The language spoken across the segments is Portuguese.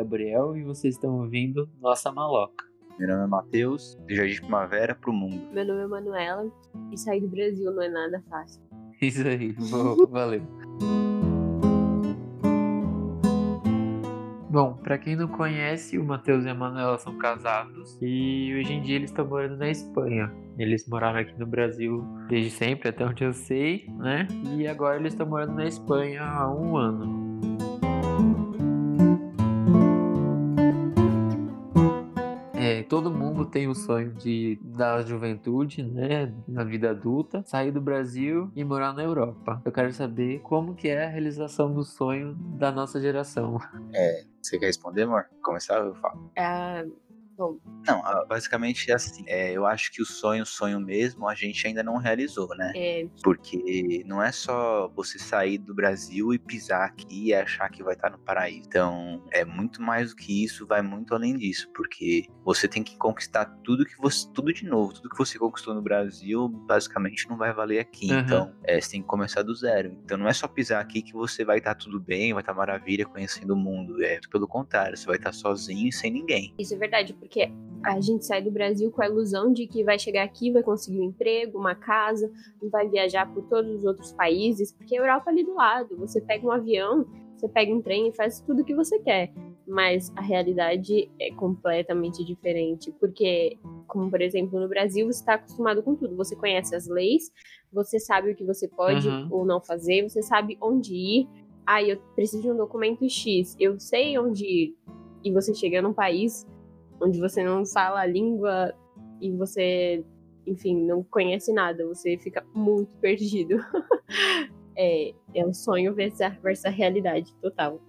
Gabriel e vocês estão ouvindo Nossa Maloca. Meu nome é Matheus, do Jardim de Primavera pro mundo. Meu nome é Manuela e sair do Brasil não é nada fácil. Isso aí, bom, valeu. Bom, pra quem não conhece, o Matheus e a Manuela são casados e hoje em dia eles estão morando na Espanha. Eles moraram aqui no Brasil desde sempre, até onde eu sei, né? E agora eles estão morando na Espanha há um ano. Todo mundo tem o sonho de, da juventude, né, na vida adulta, sair do Brasil e morar na Europa. Eu quero saber como que é a realização do sonho da nossa geração. É, você quer responder, amor? Começar? Eu falo. Ah, Não, basicamente é assim. é, eu acho que o sonho, sonho mesmo, a gente ainda não realizou, né? é, Porque não é só você sair do Brasil e pisar aqui e achar que vai estar no paraíso. Então, é muito mais do que isso, vai muito além disso, porque você tem que conquistar tudo que você, tudo de novo, tudo que você conquistou no Brasil, basicamente não vai valer aqui. Uhum. Então, é, você tem que começar do zero. Então, não é só pisar aqui que você vai estar tudo bem, vai estar maravilha, conhecendo o mundo. É pelo contrário, você vai estar sozinho e sem ninguém. isso é verdade, porque a gente sai do Brasil com a ilusão de que vai chegar aqui, vai conseguir um emprego, uma casa, vai viajar por todos os outros países, porque a Europa é ali do lado. Você pega um avião, você pega um trem e faz tudo o que você quer. Mas a realidade é completamente diferente, porque, como por exemplo, no Brasil você está acostumado com tudo. Você conhece as leis, você sabe o que você pode Uhum. ou não fazer, você sabe onde ir. Ah, eu preciso de um documento X, eu sei onde ir. E você chega num país onde você não fala a língua e você, enfim, não conhece nada, você fica muito perdido. é, é um sonho versus a, versus a realidade total.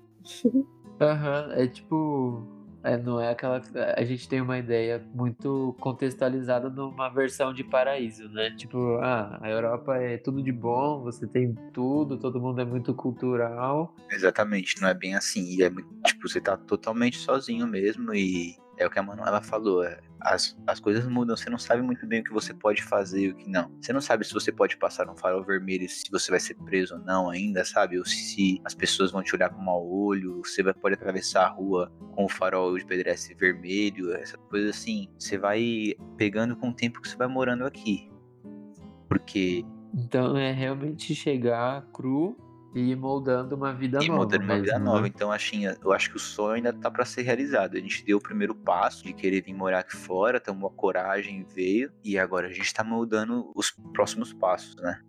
Aham, é tipo. É, não é aquela. A gente tem uma ideia muito contextualizada numa versão de paraíso, né? Tipo, ah, a Europa é tudo de bom, você tem tudo, todo mundo é muito cultural. Exatamente, não é bem assim. E é muito, tipo, você tá totalmente sozinho mesmo e é o que a Manuela falou. é, as, as coisas mudam, você não sabe muito bem o que você pode fazer e o que não. Você não sabe se você pode passar um farol vermelho, se você vai ser preso ou não ainda, sabe? Ou se as pessoas vão te olhar com mau olho, você vai, pode atravessar a rua com o farol de pedestre vermelho, essa coisa assim. Você vai pegando com o tempo que você vai morando aqui. Porque Então é realmente chegar cru e moldando uma vida e nova. mudando uma vida nova. né? Então, assim, eu acho que o sonho ainda tá para ser realizado. A gente deu o primeiro passo de querer vir morar aqui fora, tomou a coragem, veio, e agora a gente tá mudando os próximos passos, né?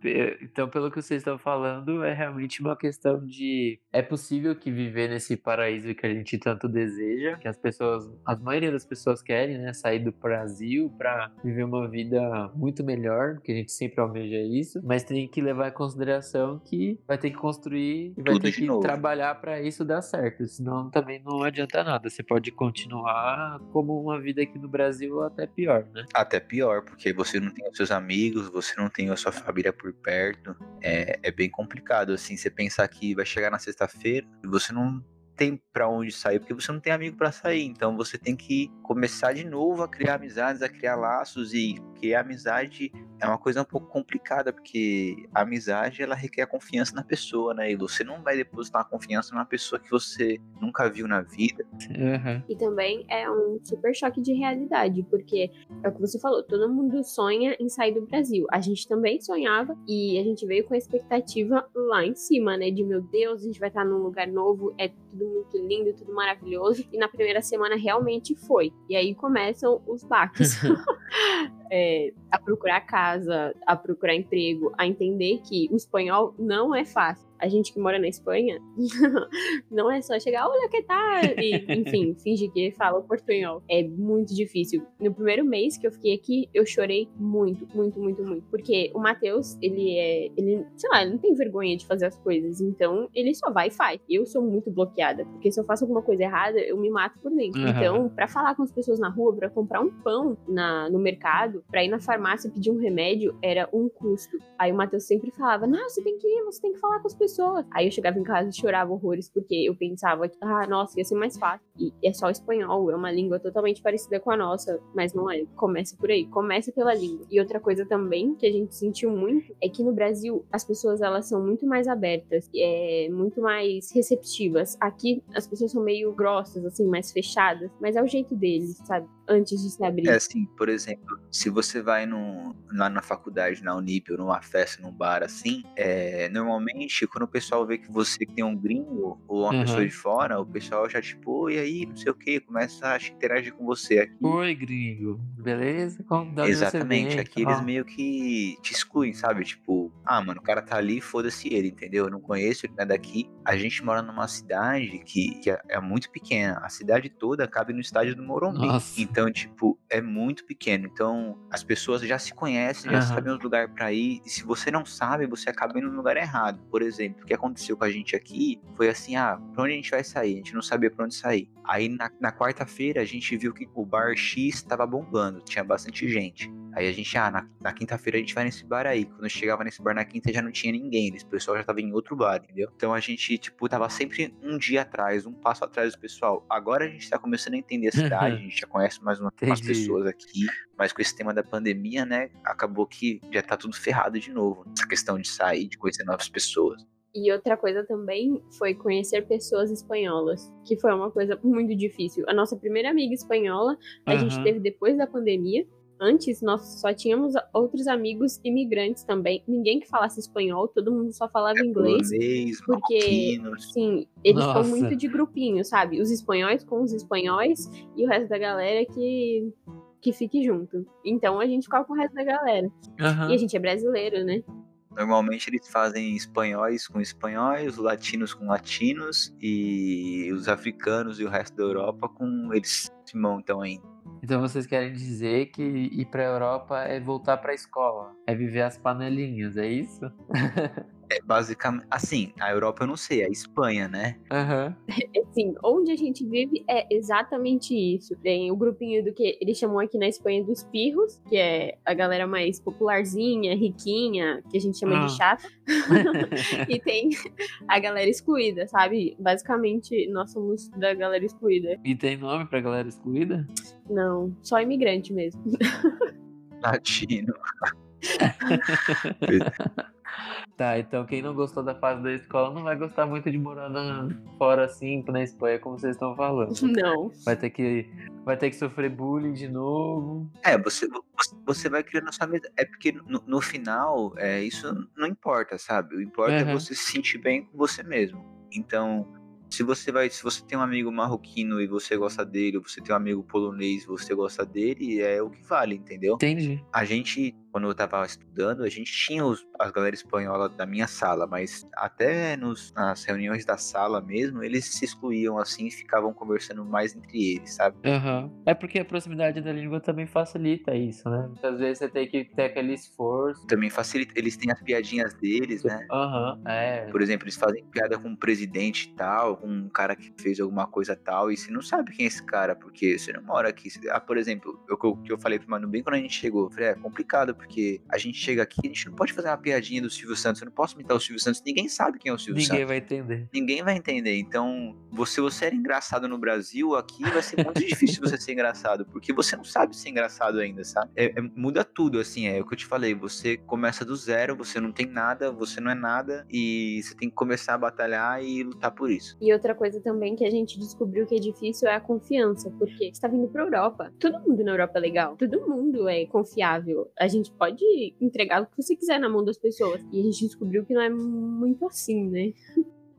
Pe- Então, pelo que vocês estão falando, é realmente uma questão de. É possível que viver nesse paraíso que a gente tanto deseja, que as pessoas, a maioria das pessoas querem, né? Sair do Brasil para viver uma vida muito melhor, que a gente sempre almeja isso, mas tem que levar em consideração que vai ter que construir e vai Tudo ter que novo. trabalhar para isso dar certo, senão também não adianta nada. Você pode continuar como uma vida aqui no Brasil até pior, né? Até pior, porque você não tem os seus amigos, você não tem a sua família por perto. É, é bem complicado, assim, você pensar que vai chegar na sexta-feira e você não tem pra onde sair, porque você não tem amigo pra sair. Então você tem que começar de novo a criar amizades, a criar laços e porque a amizade é uma coisa um pouco complicada, porque a amizade ela requer confiança na pessoa, né? E você não vai depositar confiança numa pessoa que você nunca viu na vida. Aham. E também é um super choque de realidade, porque é o que você falou, todo mundo sonha em sair do Brasil. A gente também sonhava e a gente veio com a expectativa lá em cima, né? De meu Deus, a gente vai estar num lugar novo, é tudo muito lindo, tudo maravilhoso. E na primeira semana realmente foi. E aí começam os baques. É, a procurar casa, a procurar emprego, a entender que o espanhol não é fácil. A gente que mora na Espanha não é só chegar, olha que tal, e enfim, fingir que fala o portunhol. É muito difícil. No primeiro mês que eu fiquei aqui, eu chorei muito, muito, muito, muito. Porque o Matheus, ele é. Ele, sei lá, ele não tem vergonha de fazer as coisas. Então, ele só vai e faz. Eu sou muito bloqueada. Porque se eu faço alguma coisa errada, eu me mato por dentro. Aham. Então, pra falar com as pessoas na rua, pra comprar um pão na, no mercado, pra ir na farmácia pedir um remédio, era um custo. Aí o Matheus sempre falava: Não, você tem que ir, você tem que falar com as pessoas pessoas. Aí eu chegava em casa e chorava horrores, porque eu pensava que, ah, nossa, ia ser mais fácil. E é só espanhol, é uma língua totalmente parecida com a nossa, mas não é. Começa por aí, começa pela língua. E outra coisa também que a gente sentiu muito é que no Brasil as pessoas elas são muito mais abertas, é, muito mais receptivas. Aqui as pessoas são meio grossas, assim, mais fechadas, mas é o jeito deles, sabe? Antes de se abrir. É assim, por exemplo, se você vai no, lá na faculdade, na Unip, ou numa festa, num bar assim, é, normalmente quando o pessoal vê que você tem um gringo ou uma uhum. pessoa de fora, o pessoal já tipo, e aí, não sei o que, começa a interagir com você aqui. Oi, gringo, beleza? Como, Exatamente, aqui eles meio que te excluem, sabe? Tipo, ah, mano, o cara tá ali, foda-se ele, entendeu? Eu não conheço, ele não é daqui. A gente mora numa cidade que, que é, é muito pequena. A cidade toda cabe no estádio do Morumbi. Nossa. Então, tipo, é muito pequeno. Então, as pessoas já se conhecem, já uhum. sabem os lugares para ir. E se você não sabe, você acaba indo no lugar errado. Por exemplo, o que aconteceu com a gente aqui foi assim: ah, pra onde a gente vai sair? A gente não sabia pra onde sair. Aí na, na quarta-feira a gente viu que o bar X estava bombando, tinha bastante gente. Aí a gente, ah, na, na quinta-feira a gente vai nesse bar aí. Quando chegava nesse bar na quinta já não tinha ninguém, o pessoal já tava em outro bar, entendeu? Então a gente, tipo, tava sempre um dia atrás, um passo atrás do pessoal. Agora a gente tá começando a entender a cidade, a gente já conhece mais uma, umas pessoas aqui, mas com esse tema da pandemia, né, acabou que já tá tudo ferrado de novo. Essa questão de sair, de conhecer novas pessoas. E outra coisa também foi conhecer pessoas espanholas, que foi uma coisa muito difícil. A nossa primeira amiga espanhola, a uhum. gente teve depois da pandemia, Antes, nós só tínhamos outros amigos imigrantes também. Ninguém que falasse espanhol, todo mundo só falava é inglês. Polonês, porque, sim, eles Nossa. muito de grupinho, sabe? Os espanhóis com os espanhóis e o resto da galera que, que fique junto. Então a gente ficava com o resto da galera. Uhum. E a gente é brasileiro, né? Normalmente eles fazem espanhóis com espanhóis, latinos com latinos e os africanos e o resto da Europa com eles se montam ainda. Então vocês querem dizer que ir para a Europa é voltar para a escola, é viver as panelinhas, é isso? É basicamente, assim, a Europa eu não sei, a Espanha, né? Aham. Uhum. Sim, onde a gente vive é exatamente isso. Tem o grupinho do que eles chamam aqui na Espanha dos pirros, que é a galera mais popularzinha, riquinha, que a gente chama ah. de chata. e tem a galera excluída, sabe? Basicamente, nós somos da galera excluída. E tem nome pra galera excluída? Não, só imigrante mesmo. Latino. Tá, então quem não gostou da fase da escola não vai gostar muito de morar na, fora assim, na Espanha, como vocês estão falando. Não. Vai ter que, vai ter que sofrer bullying de novo. É, você, você vai criando sua vida. É porque no, no final, é, isso não importa, sabe? O importa uhum. é você se sentir bem com você mesmo. Então, se você vai, se você tem um amigo marroquino e você gosta dele, ou você tem um amigo polonês e você gosta dele, é o que vale, entendeu? Entendi. A gente quando eu tava estudando, a gente tinha os, as galera espanhola da minha sala, mas até nos, nas reuniões da sala mesmo, eles se excluíam assim e ficavam conversando mais entre eles, sabe? Uhum. É porque a proximidade da língua também facilita isso, né? Muitas vezes você tem que ter aquele esforço. Também facilita. Eles têm as piadinhas deles, né? Aham, uhum. é. Por exemplo, eles fazem piada com um presidente tal, com um cara que fez alguma coisa tal, e você não sabe quem é esse cara, porque você não mora aqui. Ah, por exemplo, o que eu falei pro Manu bem quando a gente chegou, eu falei, é complicado, porque a gente chega aqui, a gente não pode fazer uma piadinha do Silvio Santos, eu não posso imitar o Silvio Santos, ninguém sabe quem é o Silvio ninguém Santos. Ninguém vai entender. Ninguém vai entender. Então, você, você era engraçado no Brasil, aqui vai ser muito difícil você ser engraçado, porque você não sabe ser engraçado ainda, sabe? É, é, muda tudo, assim, é o que eu te falei, você começa do zero, você não tem nada, você não é nada, e você tem que começar a batalhar e lutar por isso. E outra coisa também que a gente descobriu que é difícil é a confiança, porque você tá vindo pra Europa. Todo mundo na Europa é legal, todo mundo é confiável. A gente pode entregar o que você quiser na mão das pessoas. E a gente descobriu que não é muito assim, né?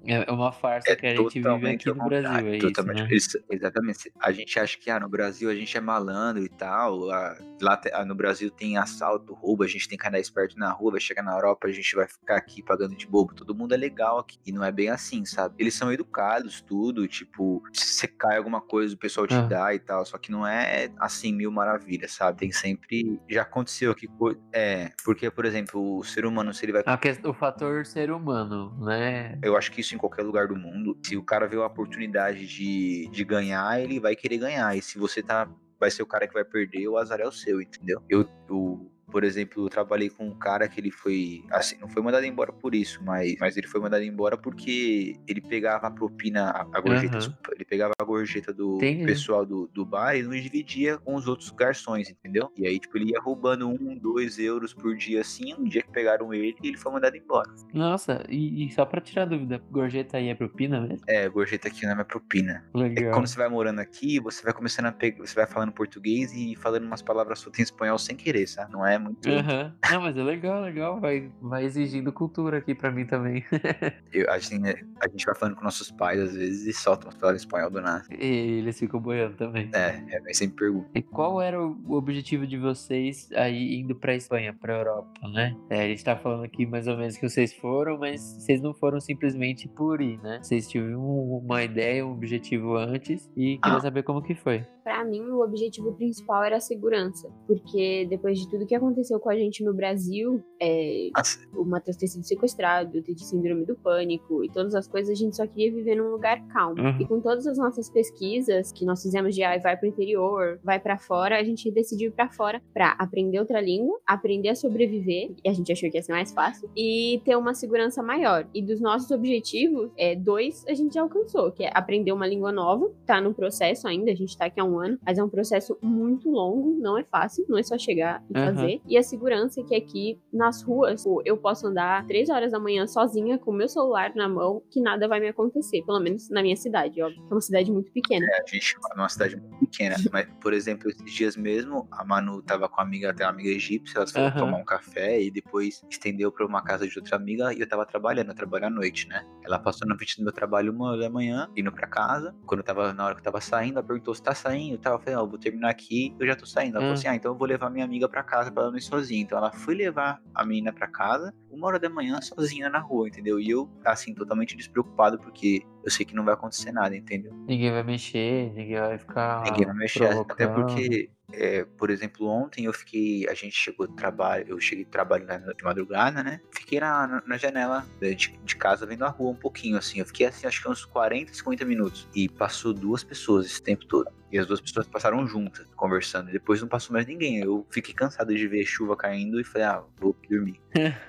É uma farsa é que a gente vive aqui no Brasil, é isso, né? isso, Exatamente. A gente acha que ah, no Brasil a gente é malandro e tal. Ah, lá ah, no Brasil tem assalto, roubo, a gente tem que andar esperto na rua, vai chegar na Europa, a gente vai ficar aqui pagando de bobo. Todo mundo é legal aqui. E não é bem assim, sabe? Eles são educados, tudo. Tipo, se você cai alguma coisa, o pessoal te ah. dá e tal. Só que não é assim mil maravilhas, sabe? Tem sempre. Já aconteceu aqui. É, porque, por exemplo, o ser humano, se ele vai. o fator ser humano, né? Eu acho que isso em qualquer lugar do mundo. Se o cara vê a oportunidade de, de ganhar, ele vai querer ganhar. E se você tá vai ser o cara que vai perder, o azar é o seu, entendeu? Eu, eu Por exemplo, eu trabalhei com um cara que ele foi, assim, não foi mandado embora por isso, mas, mas ele foi mandado embora porque ele pegava a propina, a, a gorjeta, Aham. desculpa, ele pegava a gorjeta do Entendi. pessoal do, do bar e não dividia com os outros garçons, entendeu? E aí, tipo, ele ia roubando um, dois euros por dia assim, um dia que pegaram ele, ele foi mandado embora. Nossa, e, e só pra tirar dúvida, gorjeta aí é propina mesmo? É, gorjeta aqui não é propina. É Legal. quando você vai morando aqui, você vai começando a pegar, você vai falando português e falando umas palavras soltas em espanhol sem querer, sabe? Não é muito. Aham. Não, mas é legal, legal. Vai, vai exigindo cultura aqui pra mim também. Eu, a, gente, a gente vai falando com nossos pais às vezes e solta umas palavras em espanhol do nada. E eles ficam boiando também. É, é, mas sempre pergunta. E qual era o objetivo de vocês aí indo pra Espanha, pra Europa, né? É, a gente tá falando aqui mais ou menos que vocês foram, mas vocês não foram simplesmente por ir, né? Vocês tiveram um- uma ideia, um objetivo antes e queria Ah. saber como que foi. Pra mim, o objetivo principal era a segurança. Porque depois de tudo que aconteceu com a gente no Brasil, é, o Matheus ter sido sequestrado, ter tido síndrome do pânico e todas as coisas, a gente só queria viver num lugar calmo. Uhum. E com todas as nossas pesquisas que nós fizemos de ah, vai pro interior, vai pra fora, a gente decidiu ir pra fora pra aprender outra língua, aprender a sobreviver, e a gente achou que ia ser mais fácil, e ter uma segurança maior. E dos nossos objetivos, é, dois a gente já alcançou, que é aprender uma língua nova, tá no processo ainda, a gente tá aqui há um ano, mas é um processo muito longo, não é fácil, não é só chegar e Uhum. fazer. E a segurança que aqui nas ruas, eu posso andar três horas da manhã sozinha com o meu celular na mão, que nada vai me acontecer, pelo menos na minha cidade, óbvio, que é uma cidade muito pequena. é, a gente mora numa cidade muito pequena. Mas, por exemplo, esses dias mesmo, a Manu tava com a amiga, tem uma amiga egípcia, elas foram Aham. tomar um café e depois estendeu pra uma casa de outra amiga e eu tava trabalhando, eu trabalho à noite, né? Ela passou na frente do meu trabalho uma hora da manhã, indo pra casa. Quando eu tava, na hora que eu tava saindo, ela perguntou se tá saindo. Eu tava falando, ó, eu vou terminar aqui, eu já tô saindo. Ela Hum. falou assim, ah, então eu vou levar minha amiga pra casa pra ela não ir sozinha. Então ela foi levar a menina pra casa, uma hora da manhã, sozinha na rua, entendeu? E eu, assim, totalmente despreocupado, porque eu sei que não vai acontecer nada, entendeu? Ninguém vai mexer, ninguém vai ficar. Ninguém vai mexer, até provocando. porque, é, por exemplo, ontem eu fiquei, a gente chegou do trabalho, eu cheguei do trabalho de madrugada, né? Fiquei na, na- na janela de, de casa vendo a rua um pouquinho, assim. Eu fiquei assim, acho que uns 40, 50 minutos. E passou duas pessoas esse tempo todo. E as duas pessoas passaram juntas, conversando. E depois não passou mais ninguém. Eu fiquei cansado de ver chuva caindo e falei, ah, vou dormir.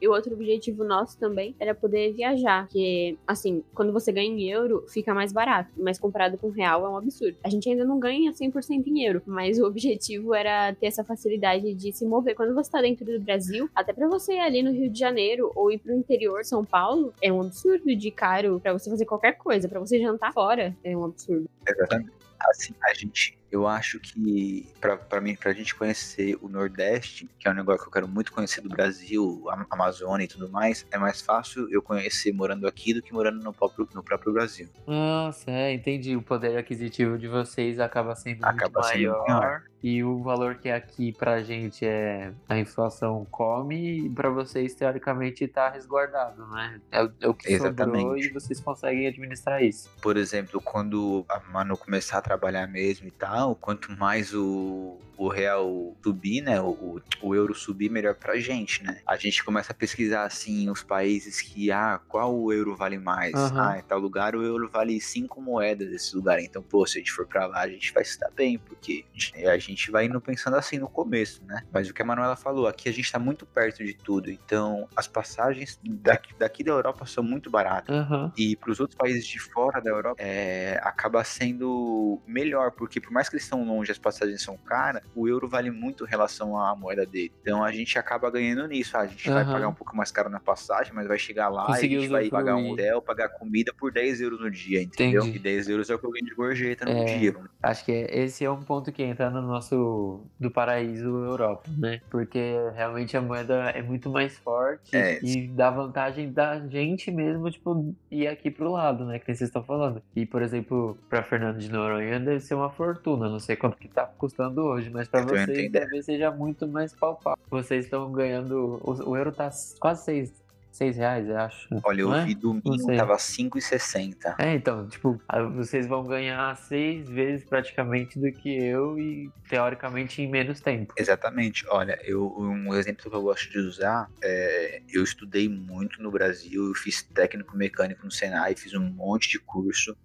E o outro objetivo nosso também era poder viajar, que, assim, quando você ganha em euro, fica mais barato, mas comparado com real é um absurdo. A gente ainda não ganha 100% em euro, mas o objetivo era ter essa facilidade de se mover. Quando você tá dentro do Brasil, até pra você ir ali no Rio de Janeiro ou ir pro interior, São Paulo, é um absurdo de caro pra você fazer qualquer coisa, pra você jantar fora, é um absurdo. Exatamente. Assim, a gente, eu acho que pra, pra mim, pra gente conhecer o Nordeste, que é um negócio que eu quero muito conhecer do Brasil, a Amazônia e tudo mais, é mais fácil eu conhecer morando aqui do que morando no próprio, no próprio Brasil. Nossa, é, entendi. O poder aquisitivo de vocês acaba sendo Acaba muito sendo maior. maior. E o valor que aqui pra gente é a inflação come, e pra vocês, teoricamente, tá resguardado, né? É, o- é o que sobrou Exatamente. e vocês conseguem administrar isso. Por exemplo, quando a Manu começar a trabalhar mesmo e tal, quanto mais o, o real subir, né, o, o- euro subir, melhor pra gente, né? A gente começa a pesquisar, assim, os países que, ah, qual o euro vale mais? Aham. Ah, em tal lugar o euro vale cinco moedas desse lugar. Então, pô, se a gente for pra lá, a gente vai se dar bem, porque a gente vai indo pensando assim no começo, né? Mas o que a Manuela falou, aqui a gente tá muito perto de tudo, então as passagens daqui, daqui da Europa são muito baratas. Aham. E para os outros países de fora da Europa, é, acaba sendo melhor, porque por mais que eles estão longe, as passagens são caras, o euro vale muito em relação à moeda dele. Então a gente acaba ganhando nisso. ah, A gente vai Aham. pagar um pouco mais caro na passagem, mas vai chegar lá Conseguir e a gente vai pagar um hotel, pagar comida por 10 euros no dia, entendeu? Entendi. E 10 euros é o que eu ganho de gorjeta no É. dia. Acho que esse é um ponto que entra no nosso do paraíso Europa, né? Porque realmente a moeda é muito mais forte É. e dá vantagem da gente mesmo, tipo, ir aqui pro lado, né? Que vocês estão falando. E, por exemplo, pra Fernando de Noronha deve ser uma fortuna. Não sei quanto que tá custando hoje, mas também não vocês talvez seja muito mais palpável. Vocês estão ganhando. O, o euro tá quase seis, seis reais, eu acho. Olha, eu é? vi domingo, tava 5,60. É, então, tipo, vocês vão ganhar seis vezes praticamente do que eu e teoricamente em menos tempo. Exatamente. Olha, eu, um exemplo que eu gosto de usar é eu estudei muito no Brasil, eu fiz técnico mecânico no Senai, fiz um monte de curso,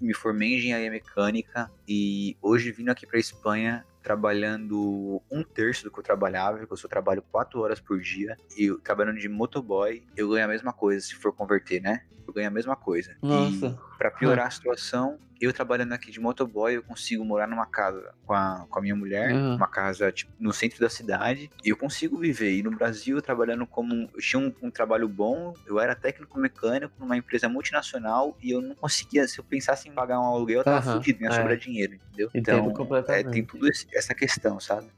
me formei em engenharia mecânica e hoje vindo aqui para Espanha trabalhando um terço do que eu trabalhava, porque eu só trabalho quatro horas por dia, e trabalhando de motoboy, eu ganho a mesma coisa, se for converter, né? Eu ganho a mesma coisa. Nossa. E pra piorar a situação, eu trabalhando aqui de motoboy, eu consigo morar numa casa com a, com a minha mulher, Uhum. uma casa tipo, no centro da cidade, e eu consigo viver. E no Brasil, trabalhando como. Eu tinha um, um trabalho bom, eu era técnico mecânico numa empresa multinacional, e eu não conseguia, se eu pensasse em pagar um aluguel, eu tava Aham, fudido, ia é. sobrar dinheiro, entendeu? Entendo Então, é, completamente. tem tudo esse- essa questão, sabe?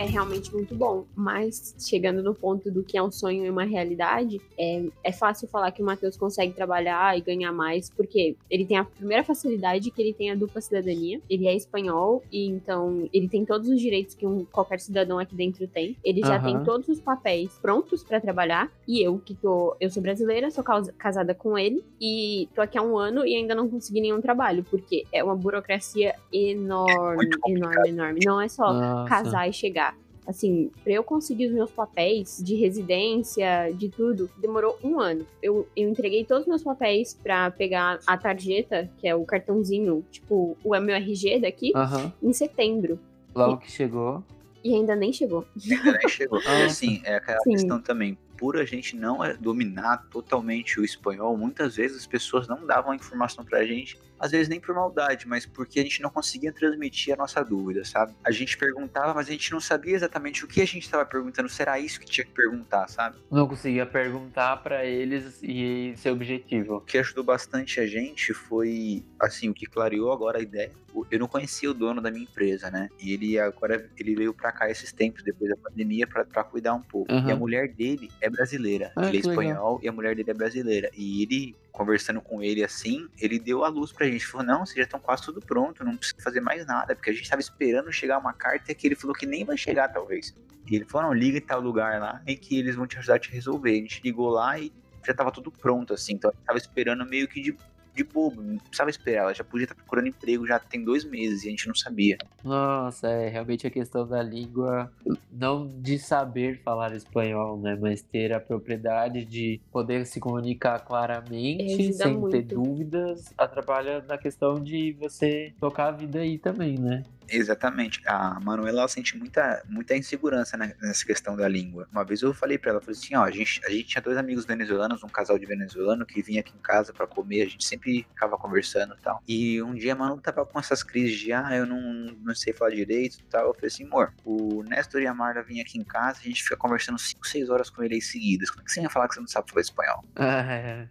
É realmente muito bom. Mas chegando no ponto do que é um sonho e uma realidade, é, é fácil falar que o Matheus consegue trabalhar e ganhar mais, porque ele tem a primeira facilidade que ele tem a dupla cidadania. Ele é espanhol e então ele tem todos os direitos que um, qualquer cidadão aqui dentro tem. Ele já Aham. tem todos os papéis prontos pra trabalhar. E eu, que tô. Eu sou brasileira, sou casada com ele e tô aqui há um ano e ainda não consegui nenhum trabalho, porque é uma burocracia enorme, enorme, enorme. Não é só Nossa. casar e chegar. Assim, pra eu conseguir os meus papéis de residência, de tudo, demorou um ano. Eu, eu entreguei todos os meus papéis pra pegar a tarjeta, que é o cartãozinho, tipo, o meu RG daqui, Aham. em setembro. Logo que chegou. E ainda nem chegou. Ainda nem chegou. E Nossa. assim, é aquela Sim. questão também. Por a gente não é, dominar totalmente o espanhol, muitas vezes as pessoas não davam a informação pra gente, às vezes nem por maldade, mas porque a gente não conseguia transmitir a nossa dúvida, sabe? A gente perguntava, mas a gente não sabia exatamente o que a gente estava perguntando. Será isso que tinha que perguntar, sabe? Não conseguia perguntar pra eles e ser objetivo. O que ajudou bastante a gente foi, assim, o que clareou agora a ideia. Eu não conhecia o dono da minha empresa, né? E ele agora ele veio pra cá esses tempos, depois da pandemia, pra cuidar um pouco. Aham. E a mulher dele é brasileira. Ah, ele é que legal. espanhol e a mulher dele é brasileira. E ele, conversando com ele assim, ele deu a luz pra gente. Falou: não, vocês já estão quase tudo pronto, não precisa fazer mais nada. Porque a gente tava esperando chegar uma carta que ele falou que nem vai chegar, talvez. E ele falou: não, liga em tal lugar lá e que eles vão te ajudar a te resolver. A gente ligou lá e já tava tudo pronto, assim. Então a gente tava esperando meio que de, de bobo, não precisava esperar. Ela já podia estar procurando emprego já tem dois meses e a gente não sabia. Nossa, é realmente a questão da língua, não de saber falar espanhol, né? Mas ter a propriedade de poder se comunicar claramente, sem ter muito. dúvidas, atrapalha na questão de você tocar a vida aí também, né? Exatamente. A Manuela ela sente muita, muita insegurança nessa questão da língua. Uma vez eu falei pra ela, falei assim, ó, a gente, a gente tinha dois amigos venezuelanos, um casal de venezuelano que vinha aqui em casa pra comer, a gente sempre ficava conversando e tal. E um dia a Manu tava com essas crises de, ah, eu não, não sei falar direito e tal. Eu falei assim, amor, o Nestor e a Marla vinham aqui em casa, a gente fica conversando 5, 6 horas com ele aí seguidas. Como é que você ia falar que você não sabe falar espanhol? Ah, é.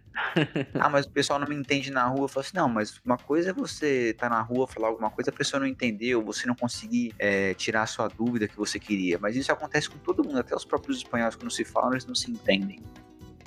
ah, mas o pessoal não me entende na rua. Eu falo assim, não, mas uma coisa é você tá na rua, falar alguma coisa, a pessoa não entendeu, você não conseguir é, tirar a sua dúvida que você queria. Mas isso acontece com todo mundo, até os próprios espanhóis quando se falam, eles não se entendem.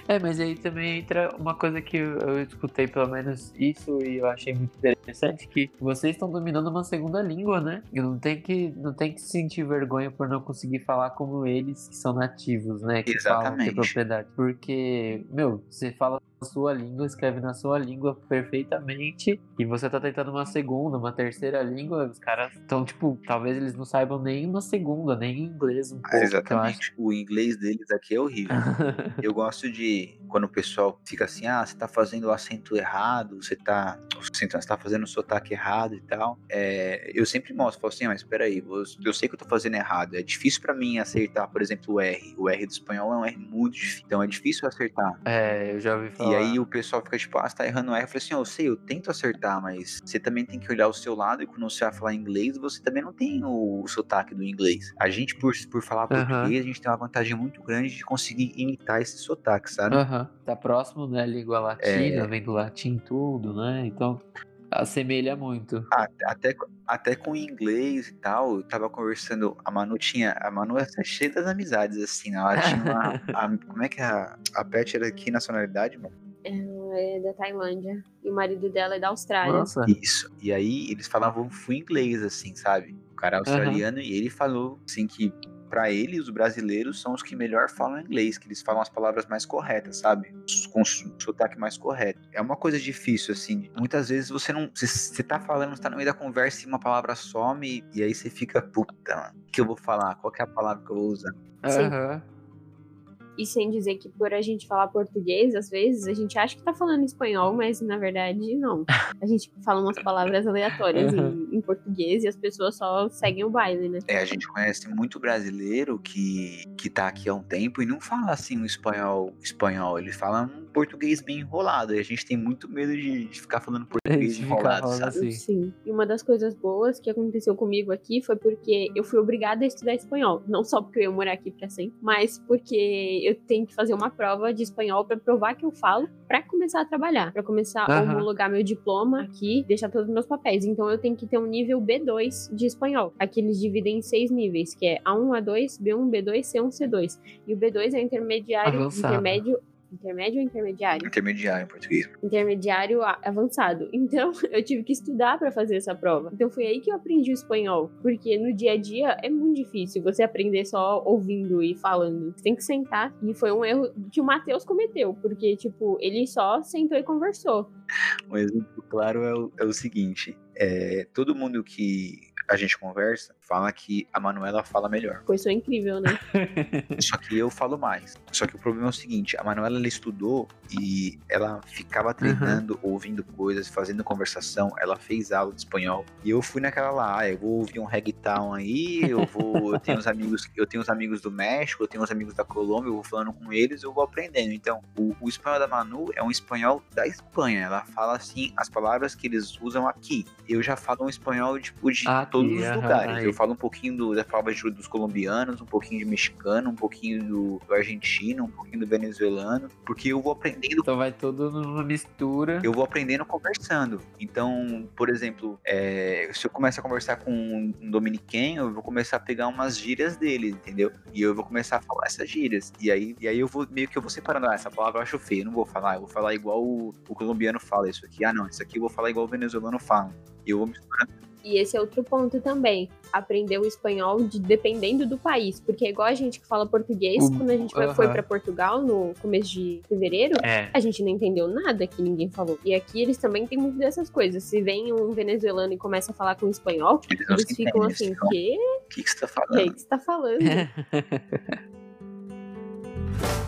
É, mas aí também entra uma coisa que eu, escutei, pelo menos isso, e eu achei muito interessante, que vocês estão dominando uma segunda língua, né? E não tem que, não tem que sentir vergonha por não conseguir falar como eles que são nativos, né? Que falam, Exatamente. que propriedade. Porque, meu, você fala sua língua, escreve na sua língua perfeitamente, e você tá tentando uma segunda, uma terceira língua, os caras estão, tipo, talvez eles não saibam nem uma segunda, nem inglês um pouco. Ah, exatamente. O inglês deles aqui é horrível. Eu gosto de quando o pessoal fica assim, ah, você tá fazendo o acento errado, você tá, você tá fazendo o sotaque errado e tal. É, eu sempre mostro, falo assim, ah, mas espera aí, eu, sei que eu tô fazendo errado. É difícil pra mim acertar, por exemplo, o R. O R do espanhol é um R muito difícil, então é difícil acertar. É, eu já ouvi falar. E aí o pessoal fica tipo, ah, você tá errando o R. Eu falei assim, "Ó, eu sei, eu tento acertar, mas você também tem que olhar o seu lado e quando você vai falar inglês, você também não tem o, sotaque do inglês. A gente, por, por falar português, a gente tem uma vantagem muito grande de conseguir imitar esse sotaque, sabe? Aham. Tá próximo, né? Língua latina, É. vem do latim tudo, né? Então assemelha muito. Ah, até, até com inglês e tal, eu tava conversando, a Manu tinha, a Manu é cheia das amizades, assim, né? ela tinha uma, a- como é que é a, a Pet era que nacionalidade, mano? Ela é da Tailândia. E o marido dela é da Austrália. Nossa. Isso, e aí eles falavam full inglês, assim, sabe? O cara é australiano e ele falou, assim, que pra ele, os brasileiros são os que melhor falam inglês, que eles falam as palavras mais corretas, sabe? Com o sotaque mais correto. É uma coisa difícil, assim. Muitas vezes você não. Você, tá falando, você tá no meio da conversa e uma palavra some, e aí você fica, puta, mano, o que eu vou falar? Qual que é a palavra que eu vou usar? Aham. E sem dizer que por a gente falar português, às vezes a gente acha que tá falando espanhol, mas na verdade não. A gente fala umas palavras aleatórias em, em português e as pessoas só seguem o baile, né? É, a gente conhece muito brasileiro que, que tá aqui há um tempo e não fala assim um espanhol espanhol, ele fala um português bem enrolado. E a gente tem muito medo de ficar falando português De enrolado, sabe? assim. Sim. E uma das coisas boas que aconteceu comigo aqui foi porque eu fui obrigada a estudar espanhol. Não só porque eu ia morar aqui pra sempre, mas porque eu tenho que fazer uma prova de espanhol pra provar que eu falo pra começar a trabalhar, Pra começar a homologar meu diploma aqui, deixar todos os meus papéis. Então eu tenho que ter um nível B2 de espanhol. Aqui eles dividem em seis níveis, que é A1, A2, B1, B2, C1, C2. E o B2 é o intermediário, Avançado. intermédio, intermédio ou intermediário? Intermediário em português. intermediário avançado. Então, eu tive que estudar pra fazer essa prova. Então, foi aí que eu aprendi o espanhol, porque no dia a dia é muito difícil você aprender só ouvindo e falando. Você tem que sentar. E foi um erro que o Matheus cometeu, porque tipo, ele só sentou e conversou. Um exemplo claro é o, é o seguinte: é, todo mundo que a gente conversa fala que a Manuela fala melhor. Foi só incrível, né? Só que eu falo mais. Só que o problema é o seguinte: a Manuela ela estudou e ela ficava treinando, ouvindo coisas, fazendo conversação. Ela fez aula de espanhol. E eu fui naquela lá, ah, eu vou ouvir um reggaeton aí, eu vou. Eu tenho uns amigos, eu tenho uns amigos do México, eu tenho uns amigos da Colômbia, eu vou falando com eles, eu vou aprendendo. Então, o, o espanhol da Manu é um espanhol da Espanha. Ela fala assim as palavras que eles usam aqui. Eu já falo um espanhol tipo de Aqui, todos os lugares. aí. Falo um pouquinho do, da palavra de- dos colombianos, um pouquinho de mexicano, um pouquinho do, do argentino, um pouquinho do venezuelano, porque eu vou aprendendo Então vai tudo numa mistura. eu vou aprendendo conversando. Então, por exemplo, é, se eu começar a conversar com um dominiquenho, eu vou começar a pegar umas gírias dele, entendeu? E eu vou começar a falar essas gírias. E aí, e aí eu vou meio que eu vou separando, ah, essa palavra eu acho feia, eu não vou falar, eu vou falar igual o, o colombiano fala isso aqui. Ah, não, isso aqui eu vou falar igual o venezuelano fala. E eu vou misturar. E esse é outro ponto também. Aprender o espanhol de- dependendo do país. Porque é igual a gente que fala português, O- quando a gente foi- foi aham. pra Portugal no começo de fevereiro, É. a gente não entendeu nada que ninguém falou. E aqui eles também têm muito dessas coisas. Se vem um venezuelano e começa a falar com espanhol, Eles eles ficam entendem, assim, ficam, quê? O que, que você tá falando? aí que você tá falando?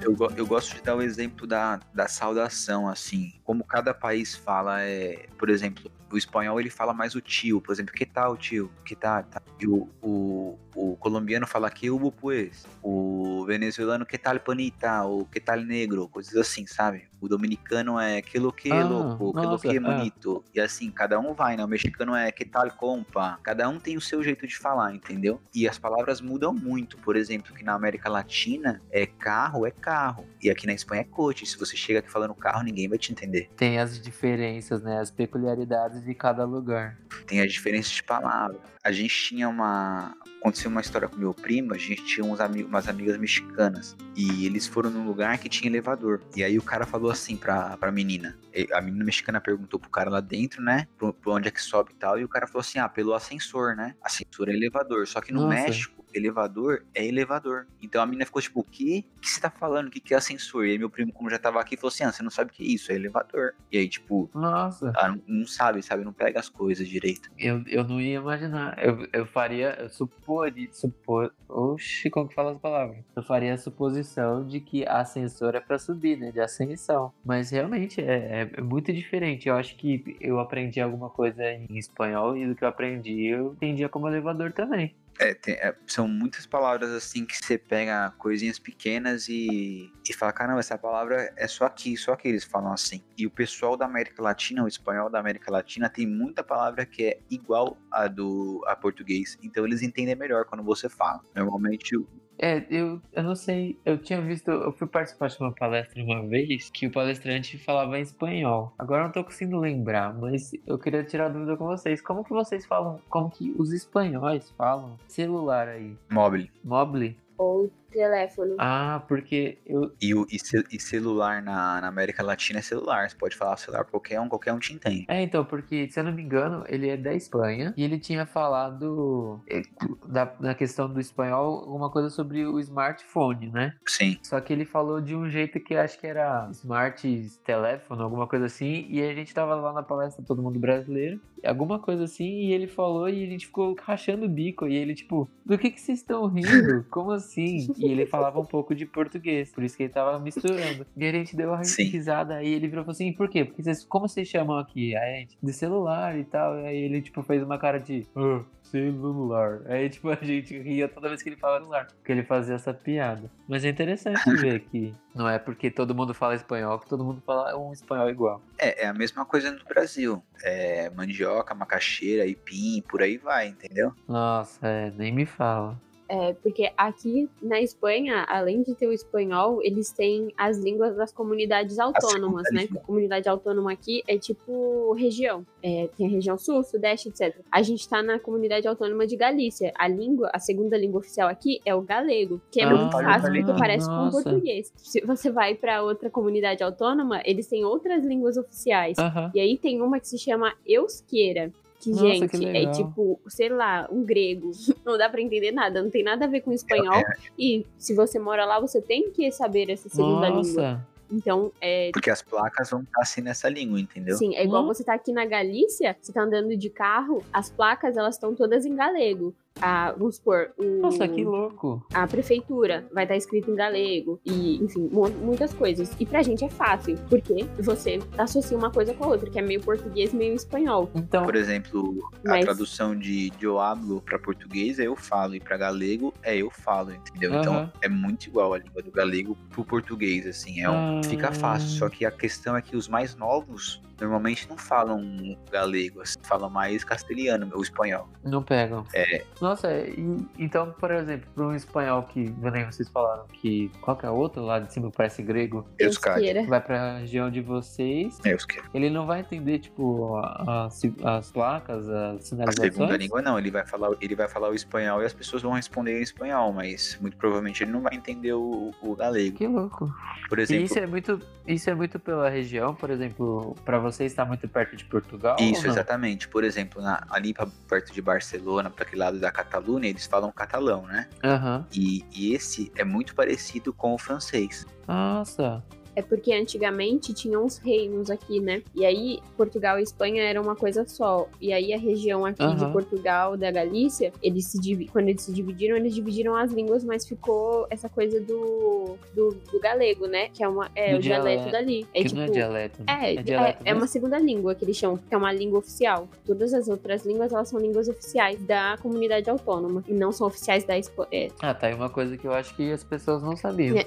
Eu, eu gosto de dar o exemplo da, da saudação, assim. Como cada país fala, é, por exemplo, o espanhol ele fala mais o tio, por exemplo, que tal tio? Que tal? Tá? E o, o, o colombiano fala que hubo pues. O venezuelano que tal panita? Ou que tal negro? Coisas assim, sabe? O dominicano é que lo que Ah, louco, que lo que é. bonito. E assim, cada um vai, né? O mexicano é que tal compa. Cada um tem o seu jeito de falar, entendeu? E as palavras mudam muito. Por exemplo, que na América Latina é carro, é carro. E aqui na Espanha é coche. Se você chega aqui falando carro, ninguém vai te entender. Tem as diferenças, né? As peculiaridades de cada lugar. Tem as diferenças de palavra. A gente tinha uma. Aconteceu uma história com meu primo, a gente tinha uns ami... umas amigas mexicanas. E eles foram num lugar que tinha elevador. E aí o cara falou assim pra, pra menina. E A menina mexicana perguntou pro cara lá dentro, né? Pro onde é que sobe e tal. E o cara falou assim: ah, pelo ascensor, né? Ascensor é elevador. Só que no Nossa. México, elevador é elevador. Então a menina ficou tipo, o quê? O que você tá falando? O que, que é ascensor? E aí meu primo, como já tava aqui, falou assim: ah, você não sabe o que é isso? É elevador. E aí, tipo, Nossa, ah, não, não sabe, sabe? Não pega as coisas direito. eu, eu não ia imaginar. Eu, eu faria, eu suporia, supor, oxi, como que fala as palavras? Eu faria a suposição de que ascensor é pra subir, né? De ascensão. Mas realmente é, é- é muito diferente. Eu acho que eu aprendi alguma coisa em espanhol e do que eu aprendi eu entendia como elevador também. É, tem- é, são muitas palavras assim que você pega coisinhas pequenas e, e fala, caramba, essa palavra é só aqui, só aqui eles falam assim. E o pessoal da América Latina, o espanhol da América Latina, tem muita palavra que é igual a do a português. Então eles entendem melhor quando você fala. Normalmente É, eu, eu não sei, eu tinha visto, eu fui participar de uma palestra uma vez que o palestrante falava em espanhol. Agora eu não tô conseguindo lembrar, mas eu queria tirar dúvida com vocês. Como que vocês falam, como que os espanhóis falam celular aí? mobile. Mobile? Ou Teléfono. Ah, porque eu. E, o, e, ce- e celular na, na América Latina é celular. Você pode falar celular pra qualquer um, qualquer um te entende. É, então, porque, se eu não me engano, ele é da Espanha e ele tinha falado eh, da, na questão do espanhol alguma coisa sobre o smartphone, né? Sim. Só que ele falou de um jeito que acho que era smart teléfono, alguma coisa assim, e a gente tava lá na palestra todo mundo brasileiro, alguma coisa assim, e ele falou e a gente ficou rachando o bico, e ele tipo, do que que vocês estão rindo? Como assim? E ele falava um pouco de português, por isso que ele tava misturando. E a gente deu uma Sim. risada, aí ele virou falou assim, por quê? Porque vocês, como vocês chamam aqui? Aí a gente, de celular e tal, e aí ele tipo fez uma cara de, "Ah, celular. Aí tipo a gente ria toda vez que ele falava celular, porque ele fazia essa piada. Mas é interessante ver que não é porque todo mundo fala espanhol que todo mundo fala um espanhol igual. É, é a mesma coisa no Brasil. É mandioca, macaxeira, aipim, por aí vai, entendeu? Nossa, é, nem me fala. É, porque aqui na Espanha, além de ter o espanhol, eles têm as línguas das comunidades autônomas, né? A comunidade autônoma aqui é tipo região. É, tem a região sul, sudeste, etc. A gente tá na comunidade autônoma de Galícia. A língua, a segunda língua oficial aqui é o galego, que é Ah, muito fácil porque legal. parece com o Nossa. português. Se você vai pra outra comunidade autônoma, eles têm outras línguas oficiais. Aham. E aí tem uma que se chama Eusqueira. Que, Nossa, gente, que é tipo, sei lá, um grego. Não dá pra entender nada, não tem nada a ver com espanhol. E se você mora lá, você tem que saber essa segunda língua. Nossa. Então, é. Porque as placas vão estar assim nessa língua, entendeu? Sim, é igual Hum. você tá aqui na Galícia, você tá andando de carro, as placas elas estão todas em galego. A, vamos supor, o, Nossa, que louco. a prefeitura vai estar escrito em galego e, enfim, mu- muitas coisas. E pra gente é fácil, porque você associa uma coisa com a outra, que é meio português, meio espanhol. Então, Por exemplo, a Mas- tradução de eu hablo para português é eu falo e para galego é eu falo, entendeu? Aham. Então é muito igual a língua do galego pro português, assim, é um, Ah. fica fácil. Só que a questão é que os mais novos normalmente não falam galego, assim, falam mais castelhano ou espanhol. não pegam. É. Nossa, e- então, por exemplo, para um espanhol que, nem vocês falaram, que qual que é outro lá de cima parece grego, Euskadi. Vai pra região de vocês, É, que ele não vai entender, tipo, a- a- as placas, as a sinalizações? segunda língua não, ele vai falar, ele vai falar o espanhol e as pessoas vão responder em espanhol, mas muito provavelmente ele não vai entender o, o galego. Que louco. Por E exemplo, isso é muito, isso é muito pela região, por exemplo, pra você estar muito perto de Portugal? Isso, exatamente. Por exemplo, na- ali pra, perto de Barcelona, para aquele lado da Catalunha, eles falam catalão, né? Aham. E, e esse é muito parecido com o francês. Nossa. É porque antigamente tinham uns reinos aqui, né? E aí Portugal e Espanha era uma coisa só. E aí a região aqui de Aham. Portugal, da Galícia, eles se quando eles se dividiram, eles dividiram as línguas, mas ficou essa coisa do, do, do galego, né? Que é, uma, é o dialeto dialeto. dali. É que tipo. não é dialeto. né? É, é, dialeto é uma mesmo? segunda língua que eles chamam, que é uma língua oficial. Todas as outras línguas, elas são línguas oficiais da comunidade autônoma. E não são oficiais da Espanha. É, Ah, tá aí uma coisa que eu acho que as pessoas não sabiam. É.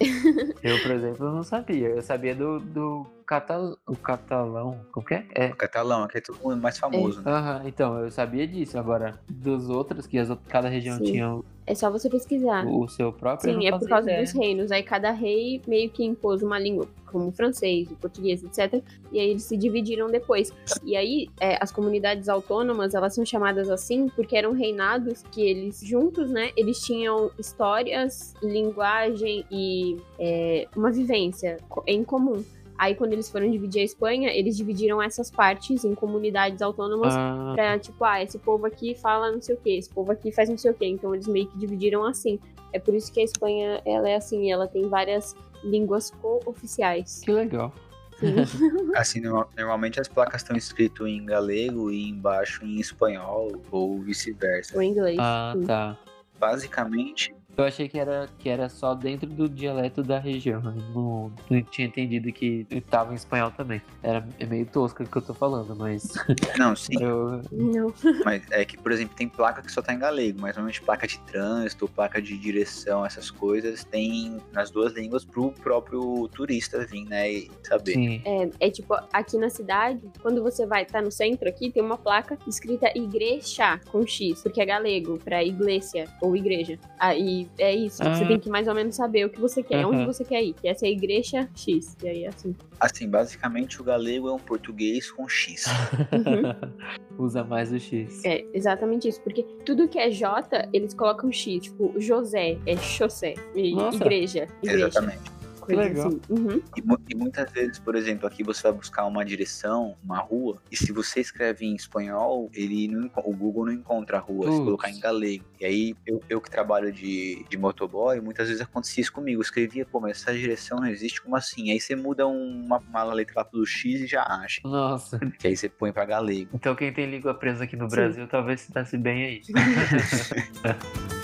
eu, por exemplo, não sabia. Eu sabia do, do catal... o catalão. Como que é? É. O catalão, que é todo mundo mais famoso, né? Aham, então, eu sabia disso. Agora, dos outros, que as, cada região Sim. tinha o, é só você pesquisar. o seu próprio. Sim, é por causa ideia. dos reinos. Aí cada rei meio que impôs uma língua, como o francês, o português, etc. E aí eles se dividiram depois. E aí é, as comunidades autônomas, elas são chamadas assim porque eram reinados que eles juntos, né? Eles tinham histórias, linguagem e é, uma vivência em comum. Aí quando eles foram dividir a Espanha, eles dividiram essas partes em comunidades autônomas Ah, Pra, tipo, ah, esse povo aqui fala não sei o que, esse povo aqui faz não sei o que. Então eles meio que dividiram assim. É por isso que a Espanha, ela é assim, ela tem várias línguas co-oficiais. que legal. Sim. Assim, norma- normalmente as placas estão escritas em galego e embaixo em espanhol ou vice-versa. Ou em inglês. Ah, sim. tá. Basicamente, Eu achei que era, que era só dentro do dialeto da região. Eu não, não tinha entendido que tava em espanhol também. Era é meio tosco o que eu tô falando, mas não, sim, eu. Não. mas é que, por exemplo, tem placa que só tá em galego, mas normalmente placa de trânsito, placa de direção, essas coisas, tem nas duas línguas pro próprio turista vir, né, e saber. Sim. É, é tipo, aqui na cidade, quando você vai, tá no centro aqui, tem uma placa escrita igreja com X, porque é galego, pra igreja ou igreja. Aí E é isso. Você Ah. tem que mais ou menos saber o que você quer, onde Aham. você quer ir. Que essa é a igreja X. E aí, assim. Assim, basicamente o galego é um português com X. Usa mais o X. É, exatamente isso. Porque tudo que é J, eles colocam X. Tipo, José é José. E Nossa. igreja. Igreja. Exatamente. Coisa legal. assim. Uhum. E, e muitas vezes, por exemplo, aqui você vai buscar uma direção, uma rua, e se você escreve em espanhol, ele não, o Google não encontra a rua, se Putz. colocar em galego. E aí, eu, eu que trabalho de, de motoboy, muitas vezes acontecia isso comigo. Eu escrevia, pô, mas essa direção não existe, como assim? Aí você muda uma, uma letra lá pelo X e já acha. Nossa. Que aí você põe pra galego. Então quem tem língua presa aqui no Sim. Brasil talvez se desse bem aí.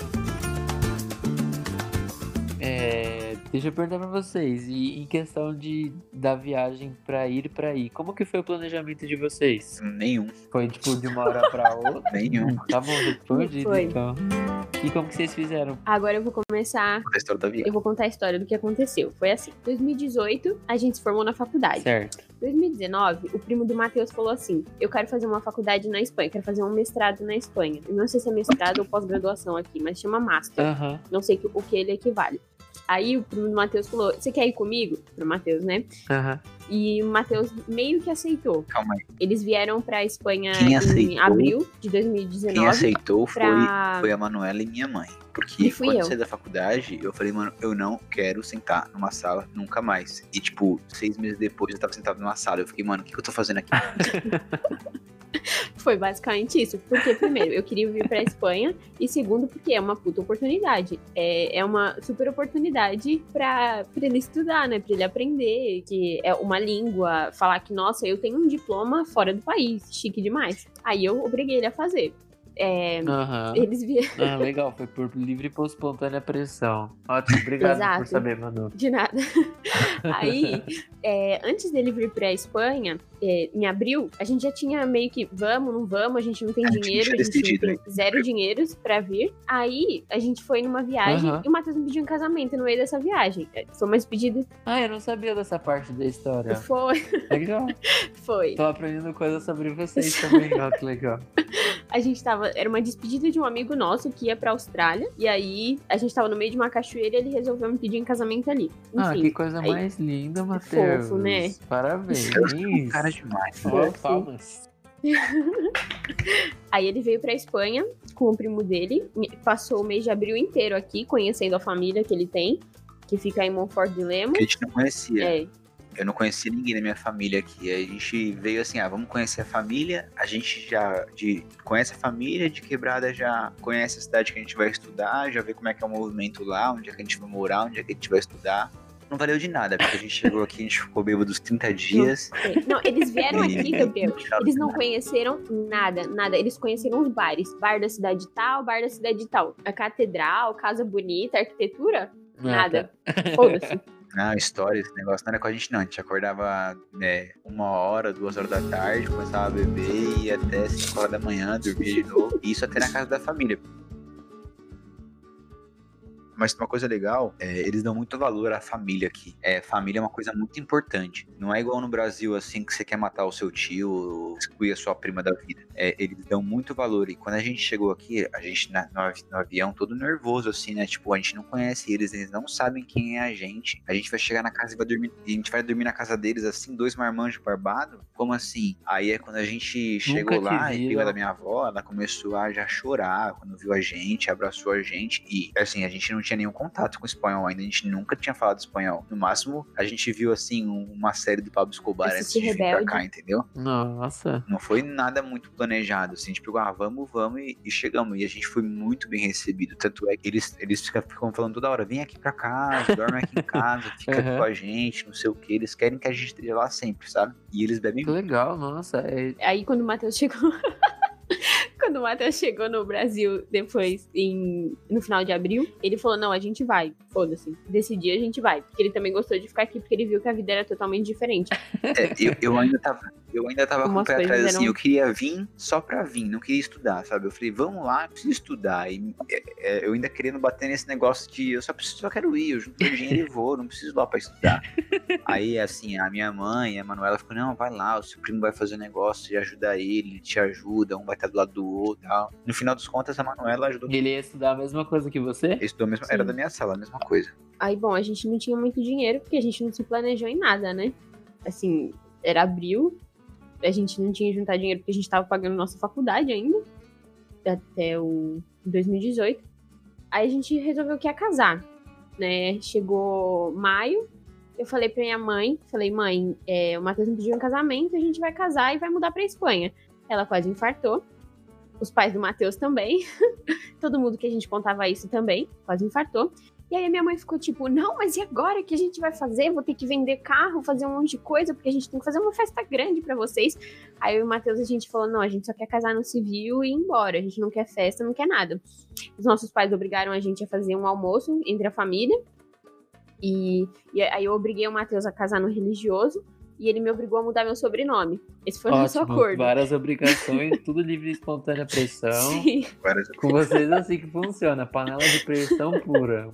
É, deixa eu perguntar pra vocês, e em questão de da viagem pra ir pra ir, como que foi o planejamento de vocês? Nenhum, Foi tipo de uma hora pra outra? nenhum. Tá bom, respondido Foi. então. E como que vocês fizeram? Agora eu vou começar. A história da Eu viagem. vou contar a história do que aconteceu. Foi assim: 2018, a gente se formou na faculdade. Certo. 2019, o primo do Matheus falou assim: Eu quero fazer uma faculdade na Espanha, quero fazer um mestrado na Espanha. Eu não sei se é mestrado ou pós-graduação aqui, mas chama Master. Aham. Não sei o que ele equivale. Aí o Matheus falou: Você quer ir comigo? Pro Matheus, né? Aham. E o Matheus meio que aceitou. Calma aí. Eles vieram pra Espanha Quem em aceitou? abril de Quem 2019. aceitou foi, pra... foi a Manuela e minha mãe. Porque quando eu. eu saí da faculdade, eu falei, mano, eu não quero sentar numa sala nunca mais. E, tipo, seis meses depois eu tava sentado numa sala. Eu fiquei, mano, o que, que eu tô fazendo aqui? Foi basicamente isso. Porque, primeiro, eu queria vir pra Espanha. E segundo, porque é uma puta oportunidade. É, é uma super oportunidade pra, pra ele estudar, né? Pra ele aprender, que é uma língua. Falar que, nossa, eu tenho um diploma fora do país. Chique demais. Aí eu obriguei ele a fazer. É, Aham. eles vieram. Ah, legal, foi por livre e por espontânea pressão. Ótimo, obrigado por saber, Manu. De nada. Aí, é, antes dele vir pra Espanha, é, em abril, a gente já tinha meio que vamos, não vamos, a gente não tem A gente dinheiro, a gente decidido, tem zero dinheiros pra vir. Aí, a gente foi numa viagem Aham. e o Matheus me pediu em casamento no meio dessa viagem. É, Foi uma despedida. Ah, eu não sabia dessa parte da história. Foi, Legal. foi. Tô aprendendo coisas sobre vocês também, ó, que legal. A gente tava. Era uma despedida de um amigo nosso que ia pra Austrália. E aí, a gente tava no meio de uma cachoeira e ele resolveu me pedir em casamento ali. Ah, Enfim. que coisa aí- mais linda, Matheus. fofo, né? Parabéns. Cara demais. Ó, Fofo. palmas. Aí ele veio pra Espanha com o primo dele, passou o mês de abril inteiro aqui, conhecendo a família que ele tem, que fica em Montfort de Lemos. Que a gente não conhecia. É, Eu não conhecia ninguém da minha família aqui. Aí a gente veio assim, ah, vamos conhecer a família. A gente já de, conhece a família, de quebrada já conhece a cidade que a gente vai estudar, já vê como é que é o movimento lá, onde é que a gente vai morar, onde é que a gente vai estudar. Não valeu de nada, porque a gente chegou aqui, a gente ficou bêbado dos 30 dias. Não, eles vieram aqui, Gabriel. Eles não conheceram nada, nada. Eles conheceram os bares. Bar da cidade tal, bar da cidade tal. A catedral, casa bonita, arquitetura, nada. Foda-se. Não, história, esse negócio não era com a gente não. A gente acordava né, uma hora, duas horas da tarde, começava a beber e ia até 5 horas da manhã, dormia de novo. E isso até na casa da família. Mas uma coisa legal, é, eles dão muito valor à família aqui. É, família é uma coisa muito importante. Não é igual no Brasil, assim, que você quer matar o seu tio, excluir a sua prima da vida. É, eles dão muito valor. E quando a gente chegou aqui, a gente na- no, no avião todo nervoso, assim, né? Tipo, a gente não conhece eles, eles não sabem quem é a gente. A gente vai chegar na casa e vai dormir. E a gente vai dormir na casa deles, assim, dois marmanjos barbados? Como assim? Aí é quando a gente chegou te lá e prima da minha avó, ela começou a já chorar quando viu a gente, abraçou a gente. E assim, a gente não tinha nenhum contato com espanhol ainda, a gente nunca tinha falado espanhol. No máximo, a gente viu assim um- uma série do Pablo Escobar antes de vir pra Rebelde. cá, entendeu? Nossa. Não foi nada muito planejado, assim, tipo, ah, vamos, vamos e, e chegamos. E a gente foi muito bem recebido. Tanto é que eles, eles ficam, ficam falando toda hora, vem aqui pra casa, dorme aqui em casa, fica aqui Uhum. com a gente, não sei o que. Eles querem que a gente esteja lá sempre, sabe? E eles bebem Que legal, nossa. É... Aí quando o Matheus chegou. quando o Matheus chegou no Brasil depois, em, no final de abril, ele falou: não, a gente vai. foda-se. Desse dia a gente vai. Porque ele também gostou de ficar aqui, porque ele viu que a vida era totalmente diferente. É, eu, eu ainda tava, eu ainda tava com o pé atrás assim, eram- eu queria vir só pra vir, não queria estudar, sabe? Eu falei, vamos lá, preciso estudar. E é, é, eu ainda querendo bater nesse negócio de eu só preciso, só quero ir, eu junto meu dinheiro e vou, não preciso ir lá pra estudar. Aí, assim, a minha mãe, a Manuela, ficou, não, vai lá, o seu primo vai fazer um negócio, e ajuda ele, ele te ajuda, um vai estar do lado do outro e tal. No final dos contas, a Manuela ajudou. E ele ia estudar a mesma coisa que você? Ele estudou mesmo, era da minha sala, a mesma coisa. Aí, bom, a gente não tinha muito dinheiro, porque a gente não se planejou em nada, né? Assim, era abril, a gente não tinha juntado dinheiro porque a gente tava pagando nossa faculdade ainda, até o 2018. Aí a gente resolveu que ia casar, né? Chegou maio, eu falei pra minha mãe, falei, mãe, é, o Matheus me pediu um casamento, a gente vai casar e vai mudar pra Espanha. Ela quase infartou. Os pais do Matheus também. Todo mundo que a gente contava isso também, quase infartou. E aí a minha mãe ficou tipo, não, mas e agora o que a gente vai fazer? Vou ter que vender carro, fazer um monte de coisa, porque a gente tem que fazer uma festa grande pra vocês. Aí eu e o Matheus a gente falou, não, a gente só quer casar no civil e ir embora. A gente não quer festa, não quer nada. Os nossos pais obrigaram a gente a fazer um almoço entre a família. E, e aí eu obriguei o Matheus a casar no religioso. E ele me obrigou a mudar meu sobrenome. Esse foi o nosso Ótimo, acordo. várias obrigações, tudo livre e espontânea pressão. Sim. Agora, Com vocês é assim que funciona, panela de pressão pura.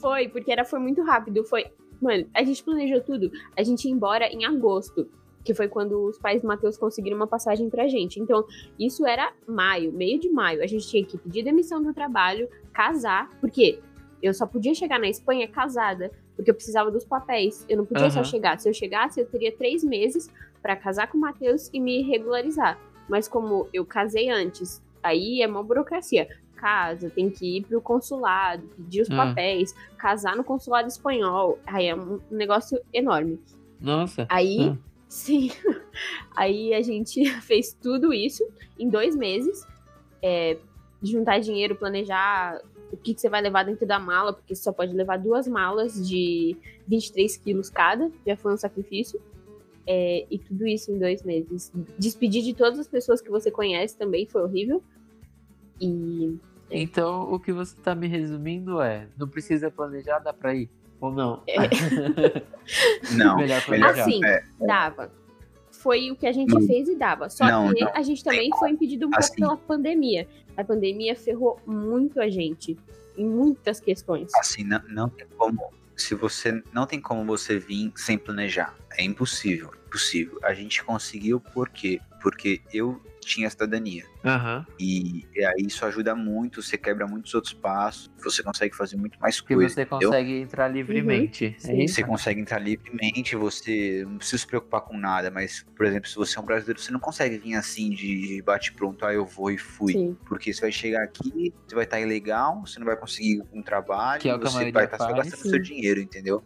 Foi, porque era, foi muito rápido. Foi. Mano, a gente planejou tudo. A gente ia embora em agosto. Que foi quando os pais do Matheus conseguiram uma passagem pra gente. Então, isso era maio, meio de maio. A gente tinha que pedir demissão do trabalho, casar, porque eu só podia chegar na Espanha casada, porque eu precisava dos papéis. Eu não podia só Aham. chegar. Se eu chegasse, eu teria três meses pra casar com o Matheus e me regularizar. Mas como eu casei antes, aí é uma burocracia casa, tem que ir pro consulado, pedir os Ah. papéis, casar no consulado espanhol. Aí é um negócio enorme. Nossa. Aí, Ah. sim. Aí a gente fez tudo isso em dois meses. É, juntar dinheiro, planejar o que, que você vai levar dentro da mala, porque você só pode levar duas malas de 23 quilos cada. Já foi um sacrifício. É, e tudo isso em dois meses. Despedir de todas as pessoas que você conhece também foi horrível. E Então, o que você tá me resumindo é: não precisa planejar, dá pra ir? Ou não? É. não. Melhor planejar. Assim, É, dava. Foi o que a gente Não. fez e dava. Só Não, que não. a gente também foi impedido um pouco Assim. pela pandemia. A pandemia ferrou muito a gente em muitas questões. Assim, não, não tem como. Se você não tem como você vir sem planejar. É impossível. Impossível. A gente conseguiu por quê? Porque eu tinha cidadania. Aham. E, e aí isso ajuda muito, você quebra muitos outros passos, você consegue fazer muito mais Porque coisas. você entendeu? consegue entrar livremente. É Sim. Você consegue entrar livremente, você não precisa se preocupar com nada, mas, por exemplo, se você é um brasileiro, você não consegue vir assim de bate pronto, ah, eu vou e fui. Sim. Porque você vai chegar aqui, você vai estar ilegal, você não vai conseguir um trabalho, Que é você vai estar só gastando seu dinheiro, entendeu?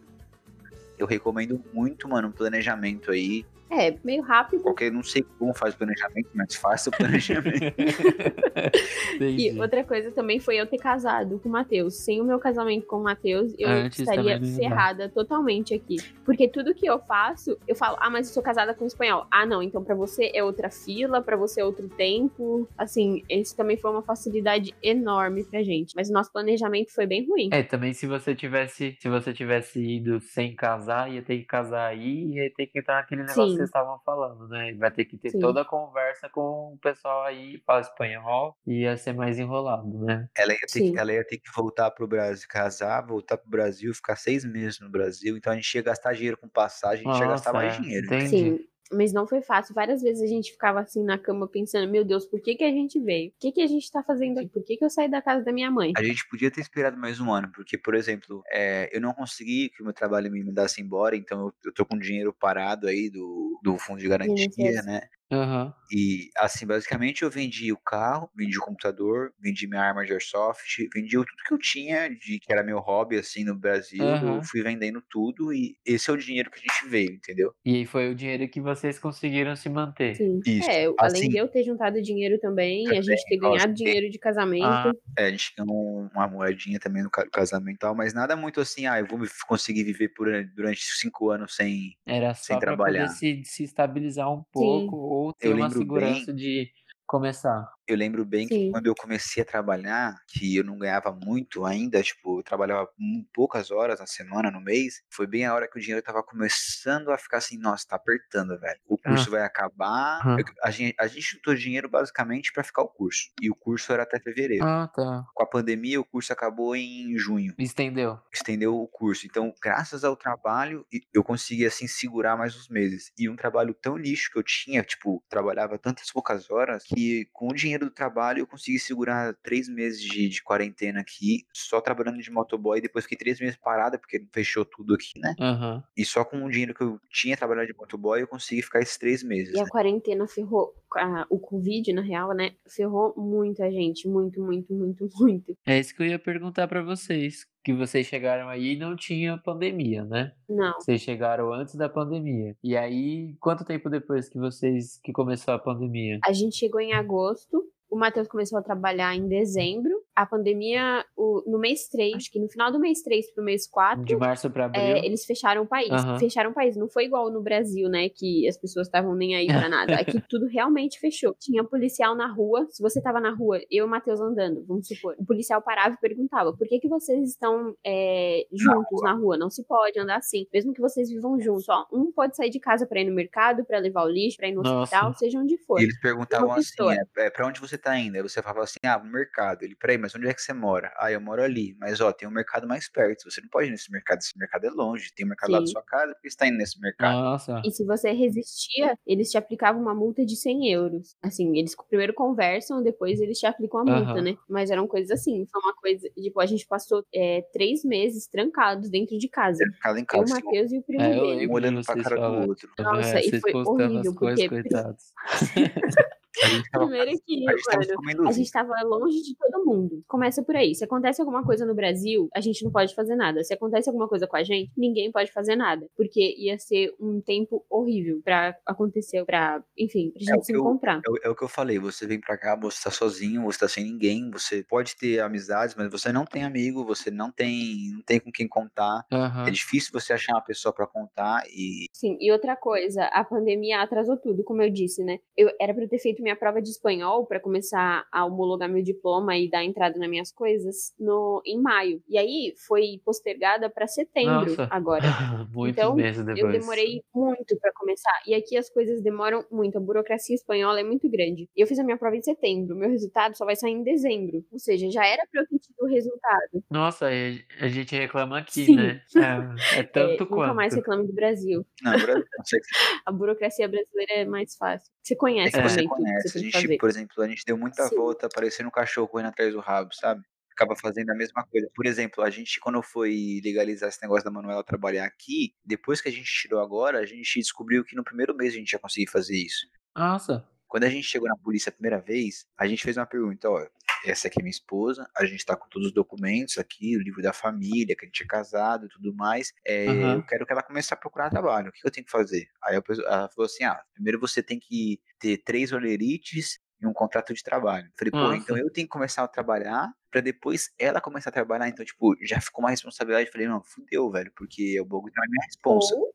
Eu recomendo muito, mano, um planejamento aí. É, meio rápido. Qualquer, não sei como faz o planejamento, mas faça o planejamento. E outra coisa também foi eu ter casado com o Matheus. Sem o meu casamento com o Matheus, eu Antes estaria ferrada totalmente aqui. Porque tudo que eu faço, eu falo, ah, mas eu sou casada com um espanhol. Ah, não, então pra você é outra fila, pra você é outro tempo. Assim, isso também foi uma facilidade enorme pra gente. Mas o nosso planejamento foi bem ruim. É, também se você tivesse, se você tivesse ido sem casar, ia ter que casar aí e ia ter que entrar naquele negócio Sim. Que vocês estavam falando, né? Vai ter que ter Sim. toda a conversa com o pessoal aí, que fala espanhol, e ia ser mais enrolado, né? Ela ia, ter que, ela ia ter que voltar pro Brasil, casar, voltar pro Brasil, ficar seis meses no Brasil. Então a gente ia gastar dinheiro com passagem, a gente ia gastar Nossa, mais dinheiro. entendi. Sim, mas não foi fácil. Várias vezes a gente ficava assim na cama pensando, meu Deus, por que, que a gente veio? O que, que a gente tá fazendo aqui? Por que, que eu saí da casa da minha mãe? A gente podia ter esperado mais um ano, porque, por exemplo, é, eu não consegui que o meu trabalho me mandasse embora, então eu, eu tô com dinheiro parado aí do, do fundo de garantia, né? Aham. E, assim, basicamente eu vendi o carro, vendi o computador, vendi minha arma de airsoft, vendi tudo que eu tinha, de que era meu hobby, assim, no Brasil. Aham. Eu fui vendendo tudo e esse é o dinheiro que a gente veio, entendeu? E aí foi o dinheiro que vocês conseguiram se manter. Sim. Isso. É, além assim, de eu ter juntado dinheiro também, a gente ter lógico. ganhado dinheiro de casamento. Ah, É, a gente ganhou uma moedinha também no ca- casamento e tal, mas nada muito assim, ah, eu vou me- conseguir viver por, durante cinco anos sem. Era Sem só pra trabalhar. poder se, se estabilizar um pouco ou ter uma segurança de começar. Eu lembro bem que Sim. quando eu comecei a trabalhar, que eu não ganhava muito ainda, tipo, eu trabalhava poucas horas na semana, no mês, foi bem a hora que o dinheiro tava começando a ficar assim, nossa, tá apertando, velho. O curso vai acabar. Ah. Eu- a, gente, a gente juntou dinheiro basicamente pra ficar o curso. E o curso era até fevereiro. Ah, tá. Com a pandemia, o curso acabou em junho Estendeu. estendeu o curso. Então, graças ao trabalho, eu consegui, assim, segurar mais uns meses. E um trabalho tão lixo que eu tinha, tipo, trabalhava tantas poucas horas, que com o dinheiro do trabalho eu consegui segurar três meses de, de quarentena aqui, só trabalhando de motoboy. Depois fiquei três meses parada, porque fechou tudo aqui, né? Aham. E só com o dinheiro que eu tinha trabalhado de motoboy, eu consegui ficar esses três meses. E a né? quarentena ferrou, a- o Covid, na real, né? Ferrou muita gente. Muito, muito, muito, muito. É isso que eu ia perguntar pra vocês. Que vocês chegaram aí e não tinha pandemia, né? Não. Vocês chegaram antes da pandemia. E aí, quanto tempo depois que vocês que começou a pandemia? A gente chegou em agosto. O Matheus começou a trabalhar em dezembro. A pandemia, o- no mês 3, acho que no final do mês 3 pro mês 4, De março pra abril? é, eles fecharam o país. Aham. Fecharam o país. Não foi igual no Brasil, né? Que as pessoas estavam nem aí pra nada. Aqui tudo realmente fechou. Tinha policial na rua. Se você tava na rua, eu e o Matheus andando, vamos supor. O policial parava e perguntava: por que, que vocês estão é, juntos na rua? Não se pode andar assim. Mesmo que vocês vivam juntos. Ó, um pode sair de casa pra ir no mercado, pra levar o lixo, pra ir no Nossa. hospital, seja onde for. E eles perguntavam assim, é, é, pra onde você tá indo? Aí você falava assim, ah, no mercado. Ele, peraí, mas onde é que você mora? Ah, eu moro ali. Mas, ó, tem um mercado mais perto. Você não pode ir nesse mercado, esse mercado é longe. Tem um mercado lá da Sim. sua casa, por que você tá indo nesse mercado? Nossa. E se você resistia, eles te aplicavam uma multa de 100 euros. Assim, eles primeiro conversam, depois eles te aplicam a multa, Aham. né? Mas eram coisas assim. Foi uma coisa. Tipo, a gente passou é, três meses trancados dentro de casa. Mercado em Eu, casa, o Matheus e o primo É, dele. um olhando pra cara do outro. Nossa, É, e foi horrível, as coisas, porque- coitados. A gente tava, Primeiro que, a gente mano, a gente tava longe de todo mundo. Começa por aí. Se acontece alguma coisa no Brasil, a gente não pode fazer nada. Se acontece alguma coisa com a gente, ninguém pode fazer nada. Porque ia ser um tempo horrível pra acontecer, pra, enfim, pra É gente o se que eu- encontrar. É, o- é o que eu falei, você vem pra cá, você tá sozinho, você tá sem ninguém, você pode ter amizades, mas você não tem amigo, você não tem, não tem com quem contar. Aham. É difícil você achar uma pessoa pra contar e Sim, e outra coisa, a pandemia atrasou tudo, como eu disse, né? Eu era pra eu ter feito minha prova de espanhol pra começar a homologar meu diploma e dar entrada nas minhas coisas no em maio. E aí foi postergada pra setembro Nossa. agora. Muitos Então, meses depois. Eu demorei muito pra começar. E aqui as coisas demoram muito. A burocracia espanhola é muito grande. Eu fiz a minha prova em setembro. Meu resultado só vai sair em dezembro. Ou seja, já era pra eu ter tido o resultado. Nossa, a gente reclama aqui, Sim. né? É, é É, tanto nunca quanto. mais reclame do Brasil. não, A burocracia brasileira é mais fácil. Você é conhece você também que conhece. A gente, fazer. por exemplo, a gente deu muita Sim. volta parecendo um cachorro correndo atrás do rabo, sabe? Acaba fazendo a mesma coisa. Por exemplo, a gente, quando foi legalizar esse negócio da Manuela trabalhar aqui, depois que a gente tirou agora, a gente descobriu que no primeiro mês a gente já conseguia fazer isso. Nossa. Quando a gente chegou na polícia a primeira vez, a gente fez uma pergunta, ó, essa aqui é minha esposa, a gente tá com todos os documentos aqui, o livro da família, que a gente é casado e tudo mais, é, Aham. eu quero que ela comece a procurar trabalho, o que eu tenho que fazer? Aí pessoa- ela falou assim, ah, primeiro você tem que ter três olerites e um contrato de trabalho. Eu Falei, pô, Nossa. então eu tenho que começar a trabalhar pra depois ela começar a trabalhar, então, tipo, já ficou uma responsabilidade. Eu Falei, não, fudeu, velho, porque o bagulho não é minha responsa. Ou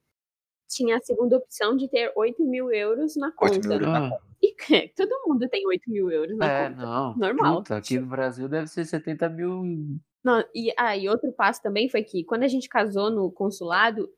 tinha a segunda opção de ter 8 mil euros na 8 conta. mil euros na Ah, Todo mundo tem 8 mil euros na é, conta. não. Normal. Puta, aqui no Brasil deve ser 70 mil. Não, e, ah, e outro passo também foi que quando a gente casou no consulado,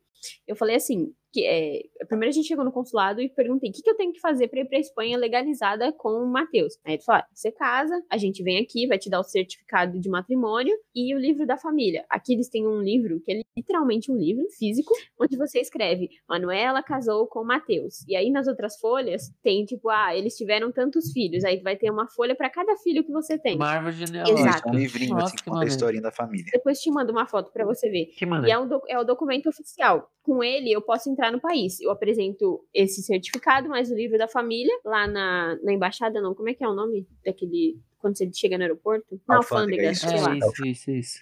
eu falei assim, que é, primeiro a gente chegou no consulado e perguntei o que, que eu tenho que fazer pra ir pra Espanha legalizada com o Matheus. Aí ele falou, ah, você casa, a gente vem aqui, vai te dar o certificado de matrimônio e o livro da família. Aqui eles têm um livro, que é literalmente um livro físico, onde você escreve, Manuela casou com o Matheus. E aí nas outras folhas tem tipo, ah, eles tiveram tantos filhos. Aí vai ter uma folha pra cada filho que você tem. Uma árvore genealógica. é um livrinho Nossa, assim, que conta a historinha da família. Depois te mando uma foto pra você ver. Que E é, um é o documento oficial. Com ele, eu posso entrar no país. Eu apresento esse certificado, mais o livro da família, lá na, na embaixada, não. Como é que é o nome daquele. Quando você chega no aeroporto? Na Alfândega, alfândega, lá. É isso, isso, isso.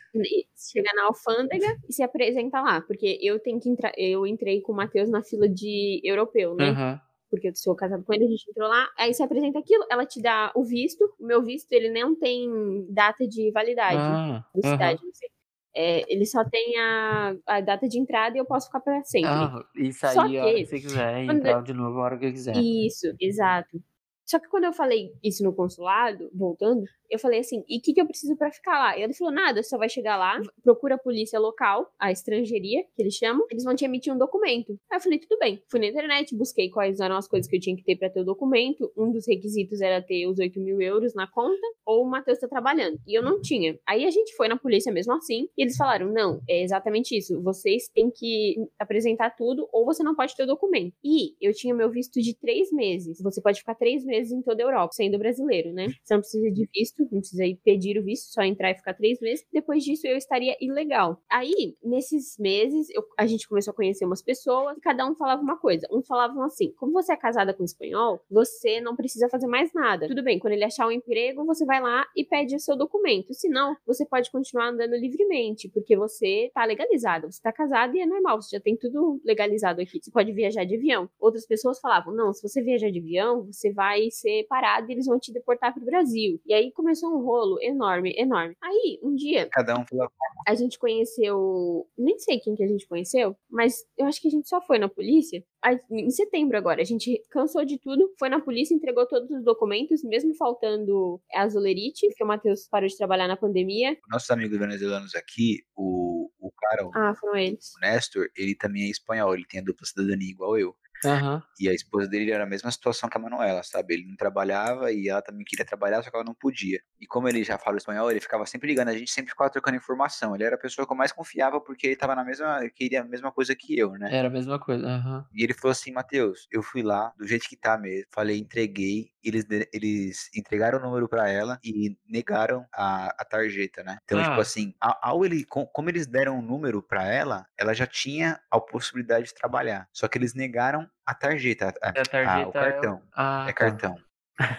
Chega na alfândega e se apresenta lá. Porque eu tenho que entrar. Eu entrei com o Matheus na fila de europeu, né? Aham. porque eu sou casada com ele, a gente entrou lá, aí você apresenta aquilo, ela te dá o visto, o meu visto, ele não tem data de validade, Ah, aham. cidade, não sei. É, ele só tem a, a data de entrada e eu posso ficar para sempre. Ah, e Só sair a hora que- você quiser, quando- entrar de novo a hora que quiser. Isso, exato. Só que quando eu falei isso no consulado, voltando, eu falei assim, e o que, que eu preciso para ficar lá? E ele falou, nada, só vai chegar lá, procura a polícia local, a estrangeiria, que eles chamam, eles vão te emitir um documento. Aí eu falei, tudo bem. Fui na internet, busquei quais eram as coisas que eu tinha que ter para ter o documento. Um dos requisitos era ter os 8 mil euros na conta, ou o Matheus tá trabalhando. E eu não tinha. Aí a gente foi na polícia mesmo assim, e eles falaram, não, é exatamente isso. Vocês têm que apresentar tudo, ou você não pode ter o documento. E eu tinha meu visto de três meses. Você pode ficar três meses em toda a Europa, sendo brasileiro, né? Você não precisa de visto visto, não precisa ir pedir o visto, só entrar e ficar três meses. Depois disso, eu estaria ilegal. Aí, nesses meses, eu, a gente começou a conhecer umas pessoas e cada um falava uma coisa. Um falavam assim: como você é casada com um espanhol, você não precisa fazer mais nada. Tudo bem, quando ele achar um emprego, você vai lá e pede o seu documento. Senão, você pode continuar andando livremente, porque você tá legalizado. Você tá casado e é normal, você já tem tudo legalizado aqui. Você pode viajar de avião. Outras pessoas falavam: não, se você viajar de avião, você vai ser parado e eles vão te deportar pro Brasil. E aí começou começou um rolo enorme, enorme. Aí, um dia. Cada um pela A gente conheceu. Nem sei quem que a gente conheceu, mas eu acho que a gente só foi na polícia. Em setembro agora, a gente cansou de tudo, foi na polícia, entregou todos os documentos, mesmo faltando a Azulerite, que o Matheus parou de trabalhar na pandemia. Nossos amigos venezuelanos aqui, o, o cara, ah, foram eles. o Nestor, ele também é espanhol, ele tem a dupla cidadania igual eu. Uhum. E a esposa dele era a mesma situação que a Manuela, sabe? Ele não trabalhava e ela também queria trabalhar, só que ela não podia. E como ele já fala espanhol, ele ficava sempre ligando, a gente sempre ficava trocando informação. Ele era a pessoa que eu mais confiava porque ele tava na mesma, queria a mesma coisa que eu, né? Era a mesma coisa. Uhum. E ele falou assim, Matheus, eu fui lá, do jeito que tá mesmo, falei, entreguei, eles, eles entregaram o número para ela e negaram a, a tarjeta, né? Então, tipo ah. tipo assim, ao ele, como eles deram o um número para ela, ela já tinha a possibilidade de trabalhar. Só que eles negaram a tarjeta, a, a tarjeta a, o cartão. É, o... ah, é cartão.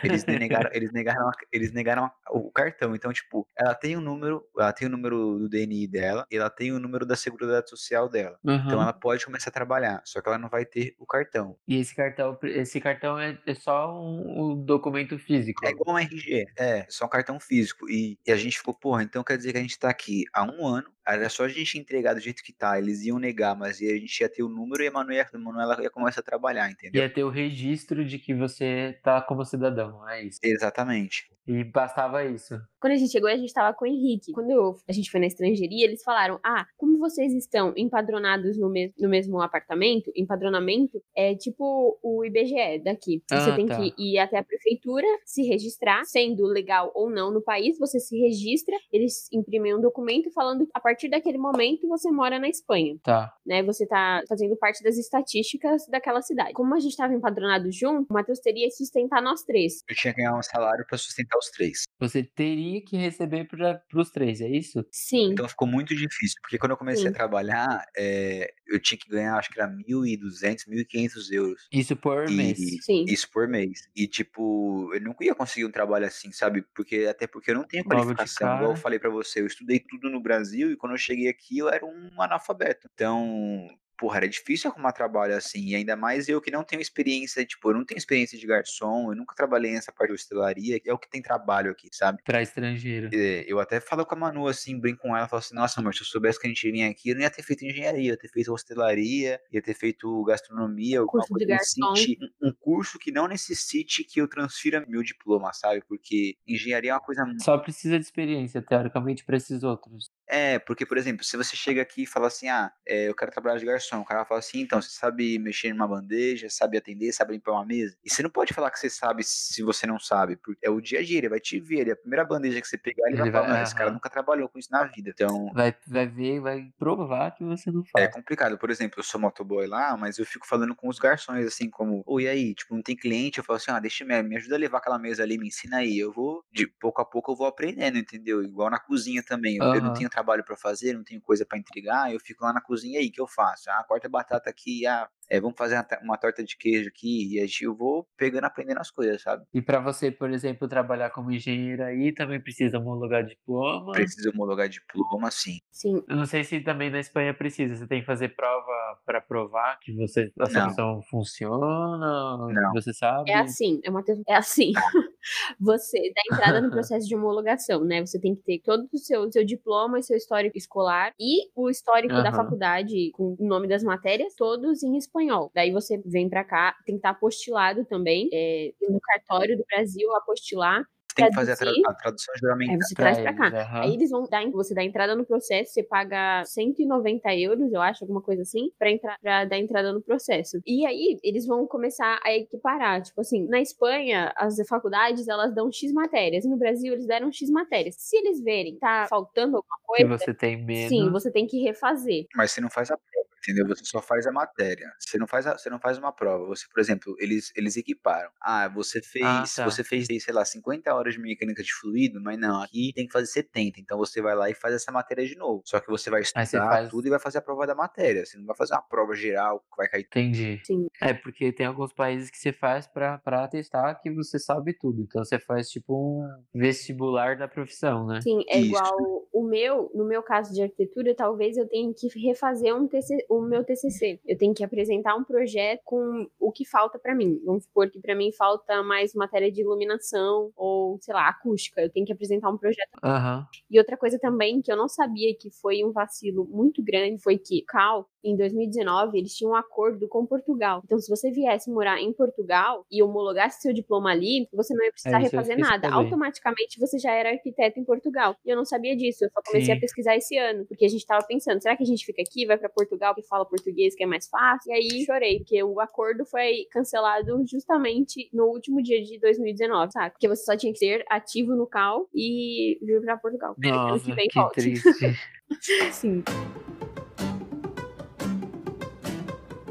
Eles negaram, eles negaram, eles negaram o cartão. Então, tipo, ela tem o um número, ela tem o um número do DNI dela e ela tem o número da seguridade social dela. Uhum. Então ela pode começar a trabalhar, só que ela não vai ter o cartão. E esse cartão, esse cartão é, é só um, um, documento físico. É igual um RG, é, só um cartão físico. E, e a gente ficou, porra, então quer dizer que a gente tá aqui há um ano era só a gente entregar do jeito que tá, eles iam negar, mas a gente ia ter o número e a Manuela, a Manuela ia começar a trabalhar, entendeu? Ia ter o registro de que você tá como cidadão, é isso? Exatamente. E bastava isso. Quando a gente chegou, a gente tava com o Henrique. Quando eu, a gente foi na estrangeiria, eles falaram: Ah, como vocês estão empadronados no, mes no mesmo apartamento, empadronamento é tipo o IBGE daqui. Você ah, tem tá. que ir até a prefeitura, se registrar, sendo legal ou não no país, você se registra, eles imprimem um documento falando que a partir daquele momento você mora na Espanha. Tá. Né? Você tá fazendo parte das estatísticas daquela cidade. Como a gente tava empadronado junto, o Matheus teria que sustentar nós três. Eu tinha que ganhar um salário para sustentar os três. Você teria que receber para os três, é isso? Sim. Então ficou muito difícil, porque quando eu comecei Sim. a trabalhar, é, eu tinha que ganhar, acho que era 1.200, 1.500 euros. Isso por e, mês. Sim. Isso por mês. E, tipo, eu nunca ia conseguir um trabalho assim, sabe? Porque até porque eu não tenho qualificação. Igual eu falei para você, eu estudei tudo no Brasil e quando eu cheguei aqui eu era um analfabeto. Então, porra, era difícil arrumar trabalho assim, e ainda mais eu que não tenho experiência, tipo, eu não tenho experiência de garçom, eu nunca trabalhei nessa parte de hostelaria, que é o que tem trabalho aqui, sabe? Pra estrangeiro. É, eu até falo com a Manu, assim, brinco com ela, falo assim, nossa, amor, se eu soubesse que a gente vinha aqui, eu não ia ter feito engenharia, eu ia ter feito hostelaria, ia ter feito gastronomia, curso de garçom. Um, um curso que não necessite que eu transfira meu diploma, sabe? Porque engenharia é uma coisa... Só precisa de experiência, teoricamente, para esses outros. É, porque, por exemplo, se você chega aqui e fala assim, ah, é, eu quero trabalhar de garçom, o cara fala assim, então, você sabe mexer numa bandeja, sabe atender, sabe limpar uma mesa? E você não pode falar que você sabe se você não sabe, porque é o dia a dia, ele vai te ver, ele, a primeira bandeja que você pegar, ele, ele vai falar, vai, esse cara nunca trabalhou com isso na vida, então... Vai, vai ver, vai provar que você não faz. É complicado, por exemplo, eu sou motoboy lá, mas eu fico falando com os garçons, assim, como, oi, aí, tipo, não tem cliente, eu falo assim, ah, deixa me, me ajuda a levar aquela mesa ali, me ensina aí, eu vou, de pouco a pouco eu vou aprendendo, entendeu? Igual na cozinha também, eu, uhum. eu não tenho trabalho para fazer, não tenho coisa para entregar, eu fico lá na cozinha aí, que eu faço? Ah, corta a batata aqui, ah, é, vamos fazer uma, uma, torta de queijo aqui, e aí eu vou pegando, aprendendo as coisas, sabe? E para você, por exemplo, trabalhar como engenheiro aí, também precisa homologar diploma? Precisa homologar diploma, sim. Sim. Eu não sei se também na Espanha precisa, você tem que fazer prova para provar que você, a solução funciona, não. você sabe? É assim, é, uma, é assim. você dá entrada no processo de homologação, né? Você tem que ter todo o seu, seu diploma e seu histórico escolar e o histórico da Aham. faculdade com o nome das matérias, todos em espanhol. Daí você vem pra cá, tem que estar apostilado também, é, no cartório do Brasil, apostilar. Tem que fazer a, tra- a tradução Aí juramentada. você traz pra cá. eles, aham. Aí eles vão dar, você dá entrada no processo, você paga 190 euros, eu acho, alguma coisa assim, pra, entrar, pra dar entrada no processo. E aí eles vão começar a equiparar. Tipo assim, na Espanha, as faculdades elas dão X matérias. No Brasil, eles deram X matérias. Se eles verem que tá faltando alguma Que coisa, você tem medo. sim, você tem que refazer. Mas você não faz a prova, entendeu? Você só faz a matéria. Você não faz, a- você não faz uma prova. Você, por exemplo, eles, eles equiparam. Ah, você fez, Ah, tá. você fez, sei lá, 50 horas de mecânica de fluido, mas não, aqui tem que fazer 70. Então você vai lá e faz essa matéria de novo. Só que você vai Aí você estudar faz- tudo e vai fazer a prova da matéria. Você não vai fazer uma prova geral que vai cair. Entendi. Sim. É, porque tem alguns países que você faz pra, pra atestar que você sabe tudo. Então você faz tipo um vestibular da profissão, né? Sim, é Isso. igual o meu, no meu caso de arquitetura, talvez eu tenha que refazer um TC, o meu TCC. Eu tenho que apresentar um projeto com o que falta pra mim. Vamos supor que pra mim falta mais matéria de iluminação ou, sei lá, acústica. Eu tenho que apresentar um projeto. Aham. E outra coisa também que eu não sabia que foi um vacilo muito grande foi que Cal, em 2019, eles tinham um acordo com Portugal. Então, se você viesse morar em Portugal e homologasse seu diploma ali, você não ia precisar É refazer nada. sabendo. Automaticamente você já era arquiteto em Portugal. E eu não sabia disso. Eu só comecei Sim. a pesquisar esse ano, porque a gente tava pensando, será que a gente fica aqui, vai pra Portugal que fala português, que é mais fácil? E aí chorei, porque o acordo foi cancelado justamente no último dia de 2019, sabe? Porque você só tinha que ser ativo no Cal e vir pra Portugal. Que ano Nossa, que vem que volte. triste. Sim.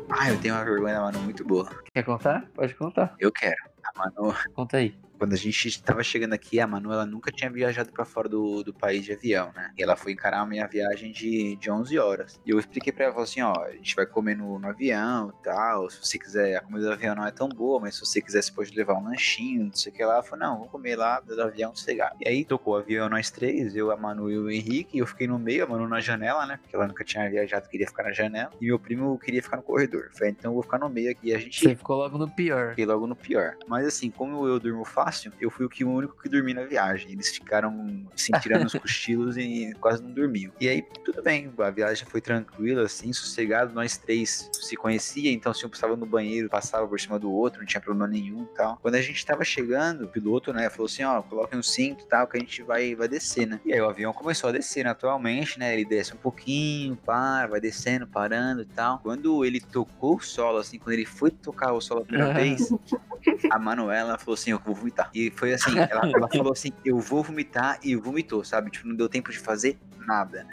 Ah, eu tenho uma vergonha da Manu muito boa. Quer contar? Pode contar. Eu quero. A Manu, Conta aí. Quando a gente tava chegando aqui, a Manu, ela nunca tinha viajado pra fora do, do país de avião, né? E ela foi encarar a minha viagem de, de 11 horas. E eu expliquei pra ela, falei assim, ó, a gente vai comer no, no avião e tal, se você quiser, a comida do avião não é tão boa, mas se você quiser, você pode levar um lanchinho, não sei o que lá. Ela falou, não, vou comer lá do avião, sossegado. E aí, tocou o avião nós três, eu, a Manu e o Henrique, e eu fiquei no meio, a Manu na janela, né? Porque ela nunca tinha viajado, queria ficar na janela. E meu primo queria ficar no corredor. Falei, então eu vou ficar no meio aqui. E a gente Você ficou logo no pior. Fiquei logo no pior. Mas assim, como eu durmo fácil, eu fui o que o único que dormi na viagem. Eles ficaram assim, tirando os cochilos e quase não dormiam. E aí, tudo bem, a viagem foi tranquila, assim, sossegado. Nós três se conhecia, então se um precisava no banheiro, passava por cima do outro, não tinha problema nenhum e tal. Quando a gente tava chegando, o piloto, né, falou assim: ó, coloquem um cinto e tal, que a gente vai, vai descer, né? E aí o avião começou a descer naturalmente, né? Ele desce um pouquinho, para, vai descendo, parando e tal. Quando ele tocou o solo, assim, quando ele foi tocar o solo a primeira vez, a Manuela falou assim, eu vou vomitar. E foi assim, ela, ela falou assim, eu vou vomitar e vomitou, sabe? Tipo, não deu tempo de fazer nada.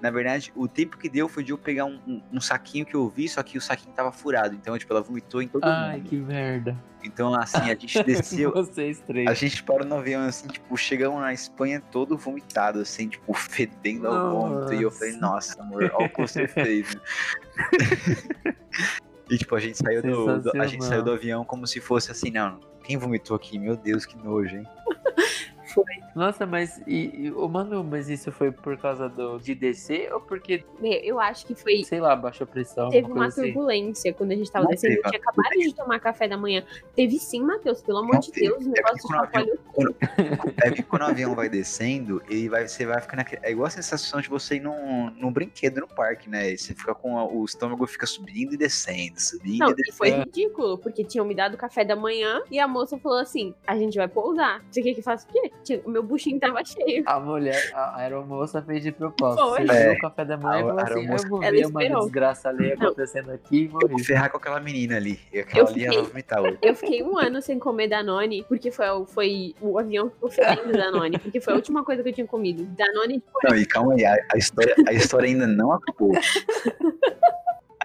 Na verdade, o tempo que deu foi de eu pegar um, um- um saquinho que eu vi, só que o saquinho tava furado. Então, tipo, ela vomitou em todo Ai, mundo. que merda. Então, assim, a gente desceu. Vocês três. A gente parou no avião, assim, tipo, chegamos na Espanha todo vomitado, assim, tipo, fedendo ao vômito. E eu falei, nossa, amor, olha o que você fez. né?" e, tipo, a gente saiu do, do- a gente saiu do avião como se fosse assim, não, quem vomitou aqui? Meu Deus, que nojo, hein? Nossa, mas e, e, ô, Manu, mas isso foi por causa do de descer ou porque, Meu, Eu acho que foi. sei lá, baixou a pressão? Teve uma coisa assim? turbulência quando a gente tava Não descendo. Teve tinha acabado de tomar café da manhã. Teve sim, Matheus, pelo amor Não de teve. Deus, o É negócio porque quando o chacoalhou tudo. É que quando o avião vai descendo, ele vai, você vai ficar naquele. É igual a sensação de você ir num, num brinquedo no parque, né? Você fica com. a- o estômago fica subindo e descendo, subindo Não, e e descendo. foi É. ridículo, porque tinham me dado café da manhã e a moça falou assim: a gente vai pousar. Você quer que faça o quê? Tinha- O meu buchinho tava cheio. A mulher, a aeromoça fez de propósito. Foi. Você É. o café da manhã A- e falou assim, aeromoça- eu vou ver uma desgraça ali Não. acontecendo aqui e Eu vou morri. ferrar com aquela menina ali. E aquela Eu ali fiquei- vomitar hoje. Eu fiquei um ano sem comer Danone, porque foi, o- foi o avião que ficou fedendo Danone, porque foi a última coisa que eu tinha comido. Danone de Não, e calma aí, a, a história, a história ainda não acabou.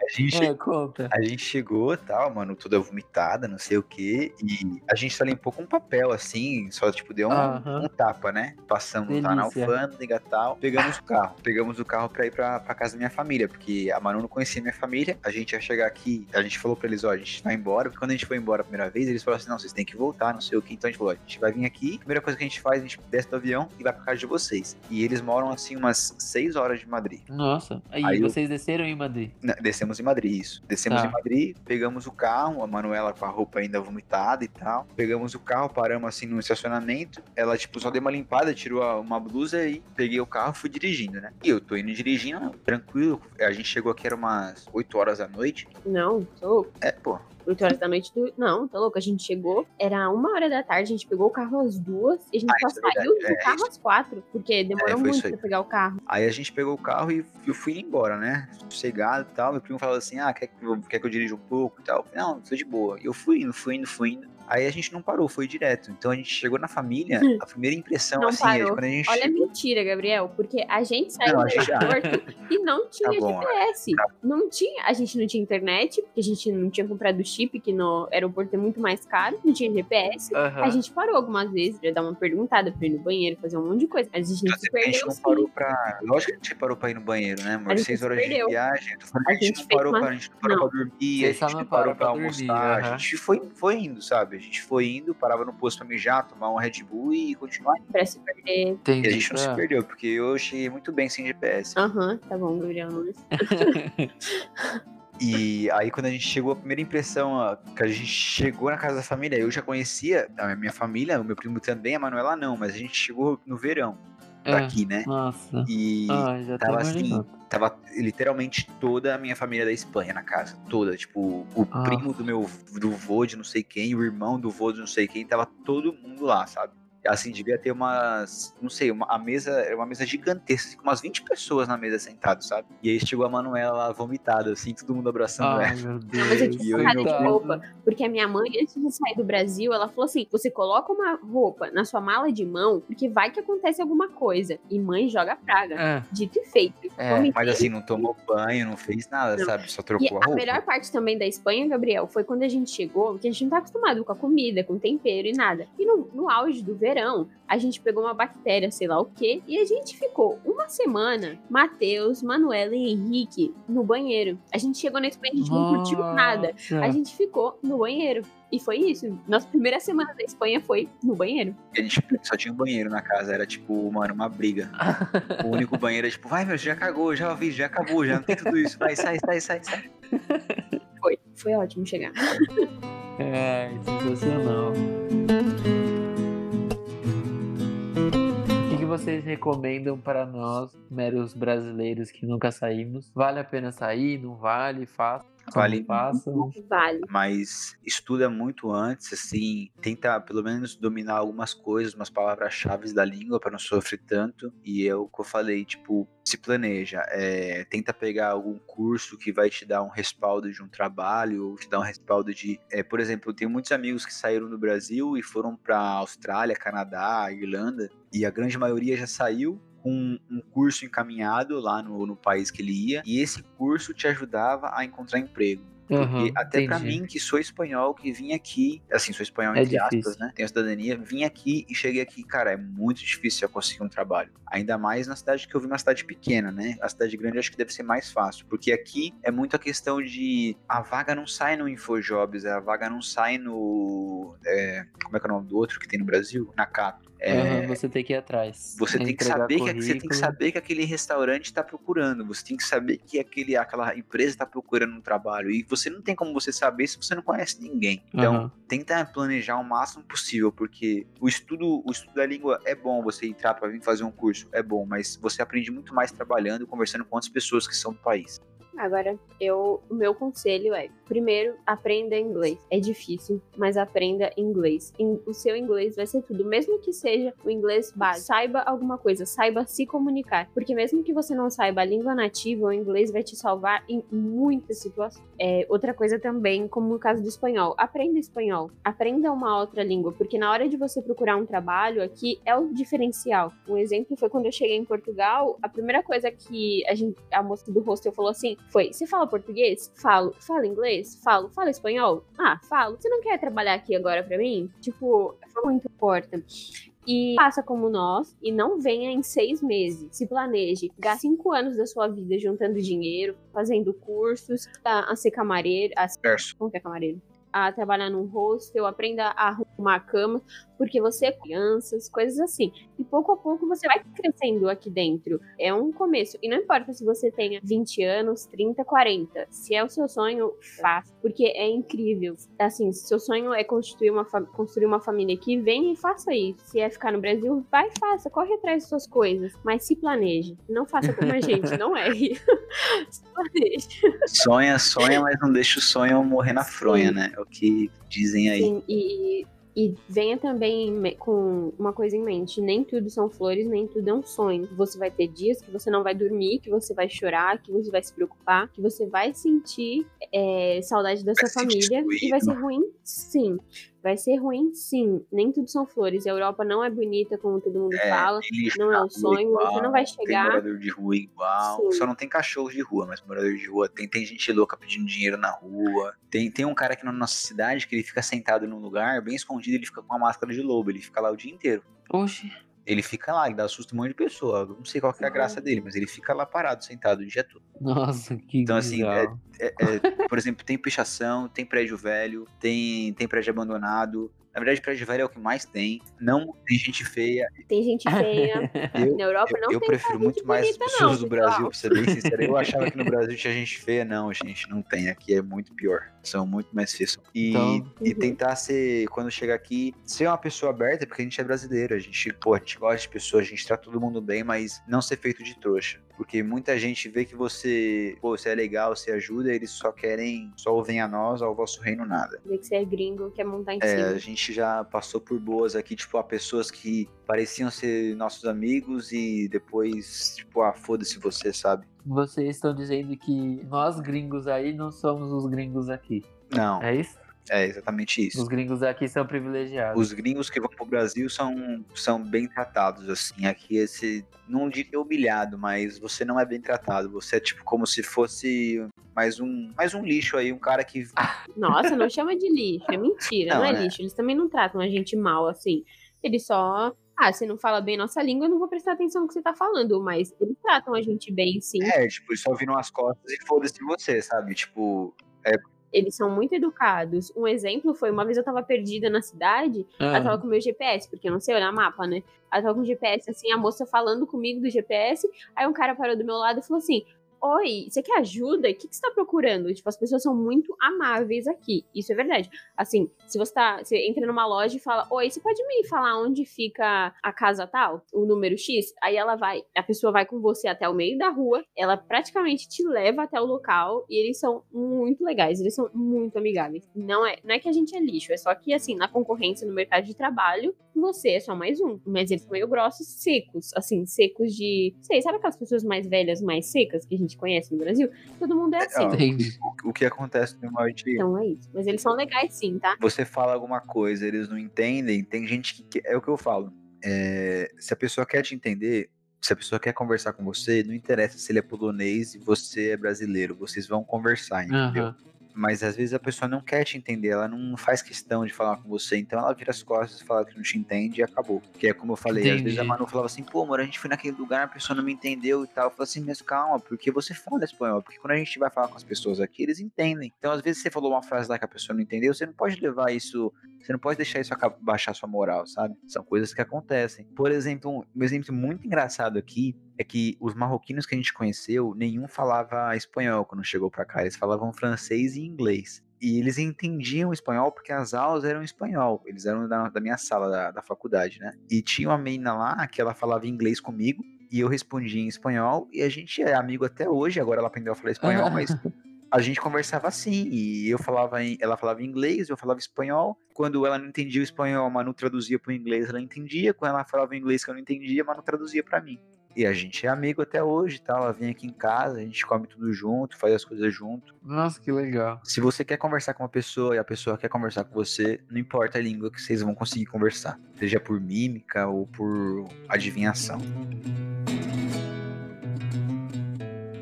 A gente, É, conta. a gente chegou e tal, mano, toda vomitada, não sei o que. E a gente só limpou com papel, assim, só tipo deu um, um tapa, né? Passamos lá na Delícia. alfândega e tal. Pegamos o carro. Pegamos o carro pra ir pra, pra casa da minha família, porque a Manu não conhecia minha família. A gente ia chegar aqui, a gente falou pra eles, ó, a gente vai embora. Porque quando a gente foi embora a primeira vez, eles falaram assim: não, vocês têm que voltar, não sei o que. Então a gente falou: ó, a gente vai vir aqui. A primeira coisa que a gente faz, a gente desce do avião e vai pra casa de vocês. E eles moram assim umas seis horas de Madrid. Nossa, aí, Aí eu- vocês desceram em Madrid. Né, Descemos Descemos em Madrid, isso. Descemos Tá. em Madrid, pegamos o carro, a Manuela com a roupa ainda vomitada e tal. Pegamos o carro, paramos assim no estacionamento. Ela, tipo, só deu uma limpada, tirou uma blusa e peguei o carro e fui dirigindo, né? E eu tô indo dirigindo, tranquilo. A gente chegou aqui, era umas 8 horas da noite. Não, tô. É, pô. 8 horas da noite. Tu... Não, tá louco. A gente chegou, era uma hora da tarde, a gente pegou o carro às duas e a gente Ah, só é saiu verdade. do É, carro às quatro, porque demorou É, muito pra pegar o carro. Aí a gente pegou o carro e eu fui embora, né? Sossegado e tal. Meu primo falou assim: ah, quer que eu, quer que eu dirija um pouco e tal? Falei, não, tô de boa. E eu fui indo, fui indo, fui indo. Aí a gente não parou, foi direto. Então a gente chegou na família, a primeira impressão, Não assim, é de parou. quando a gente Olha a chegou. mentira, Gabriel, porque a gente saiu Não, a do gente- ah. aeroporto e não tinha Tá bom, GPS. Não tinha, a gente não tinha internet, porque a gente não tinha comprado chip, que no aeroporto é muito mais caro, não tinha GPS. A gente parou algumas vezes pra dar uma perguntada, pra ir no banheiro, fazer um monte de coisa. Mas a gente Então, se a gente perdeu não parou pra. Lógico que a gente parou pra ir no banheiro, né? A gente Seis se horas perdeu. de viagem. Tô falando, A a gente, gente não parou, uma- pra, a gente não parou Não. pra dormir, Vocês a gente não não parou pra pra almoçar. dormir, A aham. gente foi, foi indo, sabe? A gente foi indo, parava no posto pra mijar, tomar um Red Bull e continuar. Pra se perder. Entendi. E a gente não se Ah. perdeu, porque eu cheguei muito bem sem GPS. Aham, tá bom, Gabriel. Nunes. E aí, quando a gente chegou, a primeira impressão, ó, que a gente chegou na casa da família, eu já conhecia a minha família, o meu primo também, a Manuela não, mas a gente chegou no verão É. daqui, né? Nossa. E Ah, tava assim, tava literalmente toda a minha família da Espanha na casa, toda, tipo, o Ah. primo do meu do vô de não sei quem, o irmão do vô de não sei quem, tava todo mundo lá, sabe? Assim, devia ter umas, não sei, uma, a mesa, era uma mesa gigantesca, com umas 20 pessoas na mesa sentado, sabe? E aí chegou a Manuela lá vomitada, assim, todo mundo abraçando Ai, ela. meu Não, Deus. mas eu tive E e meu de roupa. Porque a minha mãe, antes de sair do Brasil, ela falou assim: você coloca uma roupa na sua mala de mão, porque vai que acontece alguma coisa. E mãe joga praga. É, Dito e feito. É. Mas assim, não tomou banho, não fez nada, Não. sabe? Só E trocou a a roupa. melhor parte também da Espanha, Gabriel, foi quando a gente chegou, porque a gente não tá acostumado com a comida, com tempero e nada. E no, no auge do verão, a gente pegou uma bactéria, sei lá o quê, e a gente ficou uma semana, Matheus, Manuela e Henrique, no banheiro. A gente chegou na Espanha, a gente não curtiu nada. Nossa. A gente ficou no banheiro. E foi isso. Nossa primeira semana da Espanha foi no banheiro. A gente só tinha um banheiro na casa, era tipo, mano, uma briga. O único banheiro é tipo, vai meu, já cagou, já vi, já acabou, já não tem tudo isso. Vai, sai, sai, sai, sai. Foi. Foi ótimo chegar. É, sensacional. Vocês recomendam para nós, meros brasileiros que nunca saímos? Vale a pena sair? Não vale? Faça? Vale. Façam? Vale. Mas estuda muito antes, assim, tenta pelo menos dominar algumas coisas, umas palavras-chave da língua para não sofrer tanto. E é o que eu falei, tipo, se planeja, é, tenta pegar algum curso que vai te dar um respaldo de um trabalho, ou te dar um respaldo de. é, por exemplo, eu tenho muitos amigos que saíram do Brasil e foram para Austrália, Canadá, Irlanda, e a grande maioria já saiu com um curso encaminhado lá no, no país que ele ia, e esse curso te ajudava a encontrar emprego. Porque Aham, até pra entendi. mim, que sou espanhol, que vim aqui, assim, sou espanhol É entre aspas, né? Tenho cidadania, vim aqui e cheguei aqui, cara, é muito difícil eu conseguir um trabalho. Ainda mais na cidade que eu vim, uma cidade pequena, né? A cidade grande acho que deve ser mais fácil, porque aqui é muito a questão de a vaga não sai no Infojobs, a vaga não sai no. é, como é que é o nome do outro que tem no Brasil? Na Cato. É, Aham, você tem que ir atrás. você tem que saber que você tem que saber que aquele restaurante está procurando. Você tem que saber que aquele, aquela empresa está procurando um trabalho. E você não tem como você saber se você não conhece ninguém. Então, Aham. tenta planejar o máximo possível, porque o estudo, o estudo da língua é bom. Você entrar para vir fazer um curso é bom, mas você aprende muito mais trabalhando e conversando com outras pessoas que são do país. Agora, eu, o meu conselho é: primeiro, aprenda inglês. É difícil, mas aprenda inglês. In- O seu inglês vai ser tudo, mesmo que seja o inglês básico. Saiba alguma coisa, saiba se comunicar. Porque mesmo que você não saiba a língua nativa, o inglês vai te salvar em muitas situações. É, outra coisa também, como no caso do espanhol, aprenda espanhol. Aprenda uma outra língua, porque na hora de você procurar um trabalho aqui é o diferencial. Um exemplo foi quando eu cheguei em Portugal, a primeira coisa que a, gente, a moça do hostel falou assim foi: Você fala português? Falo. Fala inglês? Falo. Fala espanhol? Ah, falo. Você não quer trabalhar aqui agora pra mim? Tipo, muito importante. E faça como nós e não venha em seis meses. Se planeje. Gaste cinco anos da sua vida juntando dinheiro, fazendo cursos, a, a ser camareiro. A, Verso. como que é camareiro? A trabalhar num hostel, aprenda a arrumar a cama. Porque você é crianças, coisas assim. E pouco a pouco você vai crescendo aqui dentro. É um começo. E não importa se você tenha 20 anos, 30, 40. Se é o seu sonho, faça. Porque é incrível. Assim, se seu sonho é construir uma, construir uma família aqui, vem e faça isso. Se é ficar no Brasil, vai e faça. Corre atrás de suas coisas. Mas se planeje. Não faça como a gente, não erre. se planeje. Sonha, sonha, mas não deixa o sonho morrer na fronha, Sim. né? É o que dizem aí. Sim, e e venha também com uma coisa em mente: nem tudo são flores, nem tudo é um sonho. Você vai ter dias que você não vai dormir, que você vai chorar, que você vai se preocupar, que você vai sentir é, saudade da sua família. E vai ser ruim, sim. Vai ser ruim, sim. Nem tudo são flores. A Europa não é bonita, como todo mundo é, fala. Não é um sonho. Igual, você não vai chegar. Tem morador de rua igual. Sim. Só não tem cachorro de rua, mas morador de rua tem. Tem gente louca pedindo dinheiro na rua. Tem, tem um cara aqui na nossa cidade que ele fica sentado num lugar, bem escondido, ele fica com uma máscara de lobo. Ele fica lá o dia inteiro. Oxe. Ele fica lá, ele dá susto um monte de pessoa. Não sei qual que é a graça dele, mas ele fica lá parado, sentado o dia todo. Nossa, que Então, assim, é, é, é, por exemplo, tem pichação, tem prédio velho, tem, tem prédio abandonado, na verdade, prédio velho é o que mais tem. Não tem gente feia. Tem gente feia. Eu, Na Europa não eu, tem Eu prefiro muito mais as pessoas não, do Brasil, pra ser bem sincero. Eu achava que no Brasil tinha gente feia. Não, gente, não tem. Aqui é muito pior. São muito mais feios. E, então, e uhum. tentar ser, quando chegar aqui, ser uma pessoa aberta, porque a gente é brasileiro. A gente, pô, a gente gosta de pessoas, a gente trata todo mundo bem, mas não ser feito de trouxa. Porque muita gente vê que você, pô, você é legal, você ajuda, eles só querem, só ouvem a nós, ao vosso reino nada. Vê que você é gringo, quer montar em é, cima. A gente já passou por boas aqui, tipo, a pessoas que pareciam ser nossos amigos e depois, tipo, ah, foda-se você, sabe? Vocês estão dizendo que nós gringos aí não somos os gringos aqui. Não. É isso? É exatamente isso. Os gringos aqui são privilegiados. Os gringos que vão pro Brasil são, são bem tratados, assim. Aqui esse. Não diria humilhado, mas você não é bem tratado. Você é tipo como se fosse mais um, mais um lixo aí, um cara que. Nossa, não chama de lixo, é mentira, não, não é, é lixo. Eles também não tratam a gente mal, assim. Eles só ah, você não fala bem nossa língua, eu não vou prestar atenção no que você tá falando, mas eles tratam a gente bem, sim. É, tipo, eles só viram as costas e foda-se você, sabe? Tipo, é, eles são muito educados. Um exemplo foi, uma vez eu tava perdida na cidade, ah. eu tava com meu GPS, porque eu não sei olhar mapa, né? Eu tava com o GPS, assim, a moça falando comigo do GPS, aí um cara parou do meu lado e falou assim, Oi, você quer ajuda? O que, que você tá procurando? Tipo, as pessoas são muito amáveis aqui. Isso é verdade. Assim, se você tá. Você entra numa loja e fala, Oi, você pode me falar onde fica a casa tal? O número X? Aí ela vai, a pessoa vai com você até o meio da rua, ela praticamente te leva até o local e eles são muito legais, eles são muito amigáveis. Não é, não é que a gente é lixo, é só que, assim, na concorrência no mercado de trabalho, você é só mais um. Mas eles são meio grossos, secos, assim, secos de. Sei, sabe aquelas pessoas mais velhas, mais secas que a gente conhece no Brasil? Todo mundo é assim. o, o, que acontece no maior dia. Então é isso. Mas eles são legais sim, tá? Você fala alguma coisa, eles não entendem, tem gente que. É o que eu falo. É, se a pessoa quer te entender, se a pessoa quer conversar com você, não interessa se ele é polonês e você é brasileiro, vocês vão conversar, entendeu? Uhum mas às vezes a pessoa não quer te entender, ela não faz questão de falar com você, então ela vira as costas, fala que não te entende e acabou. Que é como eu falei, Entendi. às vezes a Manu falava assim, pô, amor, a gente foi naquele lugar, a pessoa não me entendeu e tal. Eu falei assim, mas calma, porque você fala espanhol, porque quando a gente vai falar com as pessoas aqui, eles entendem. Então, às vezes você falou uma frase lá que a pessoa não entendeu, você não pode levar isso, você não pode deixar isso baixar sua moral, sabe? São coisas que acontecem. Por exemplo, um exemplo muito engraçado aqui é que os marroquinos que a gente conheceu, nenhum falava espanhol quando chegou para cá, eles falavam francês e inglês. E eles entendiam espanhol porque as aulas eram espanhol. Eles eram da, da minha sala da, da faculdade, né? E tinha uma menina lá que ela falava inglês comigo e eu respondia em espanhol. E a gente é amigo até hoje. Agora ela aprendeu a falar espanhol, mas a gente conversava assim. E eu falava, em, ela falava inglês, eu falava espanhol. Quando ela não entendia o espanhol, a Manu traduzia para o inglês, ela entendia. Quando ela falava inglês que eu não entendia, a Manu traduzia para mim. E a gente é amigo até hoje, tá? Ela vem aqui em casa, a gente come tudo junto, faz as coisas junto. Nossa, que legal. Se você quer conversar com uma pessoa e a pessoa quer conversar com você, não importa a língua que vocês vão conseguir conversar, seja por mímica ou por adivinhação.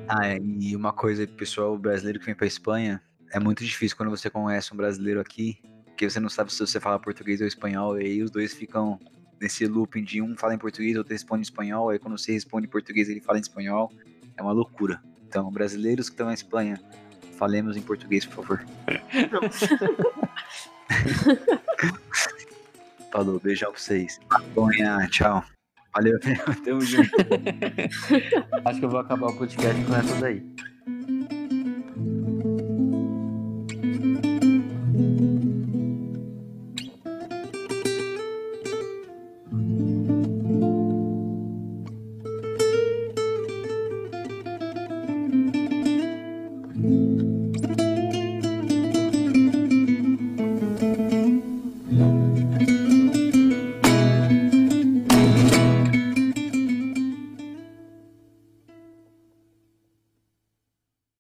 Ah, é, e uma coisa, pessoal brasileiro que vem pra Espanha, é muito difícil quando você conhece um brasileiro aqui, porque você não sabe se você fala português ou espanhol, e aí os dois ficam nesse looping de um fala em português, outro responde em espanhol, aí quando você responde em português ele fala em espanhol, é uma loucura. Então, brasileiros que estão na Espanha, falemos em português, por favor. Falou, beijão pra vocês. Maconha, tchau. Valeu, tamo junto. Acho que eu vou acabar o podcast com essa daí.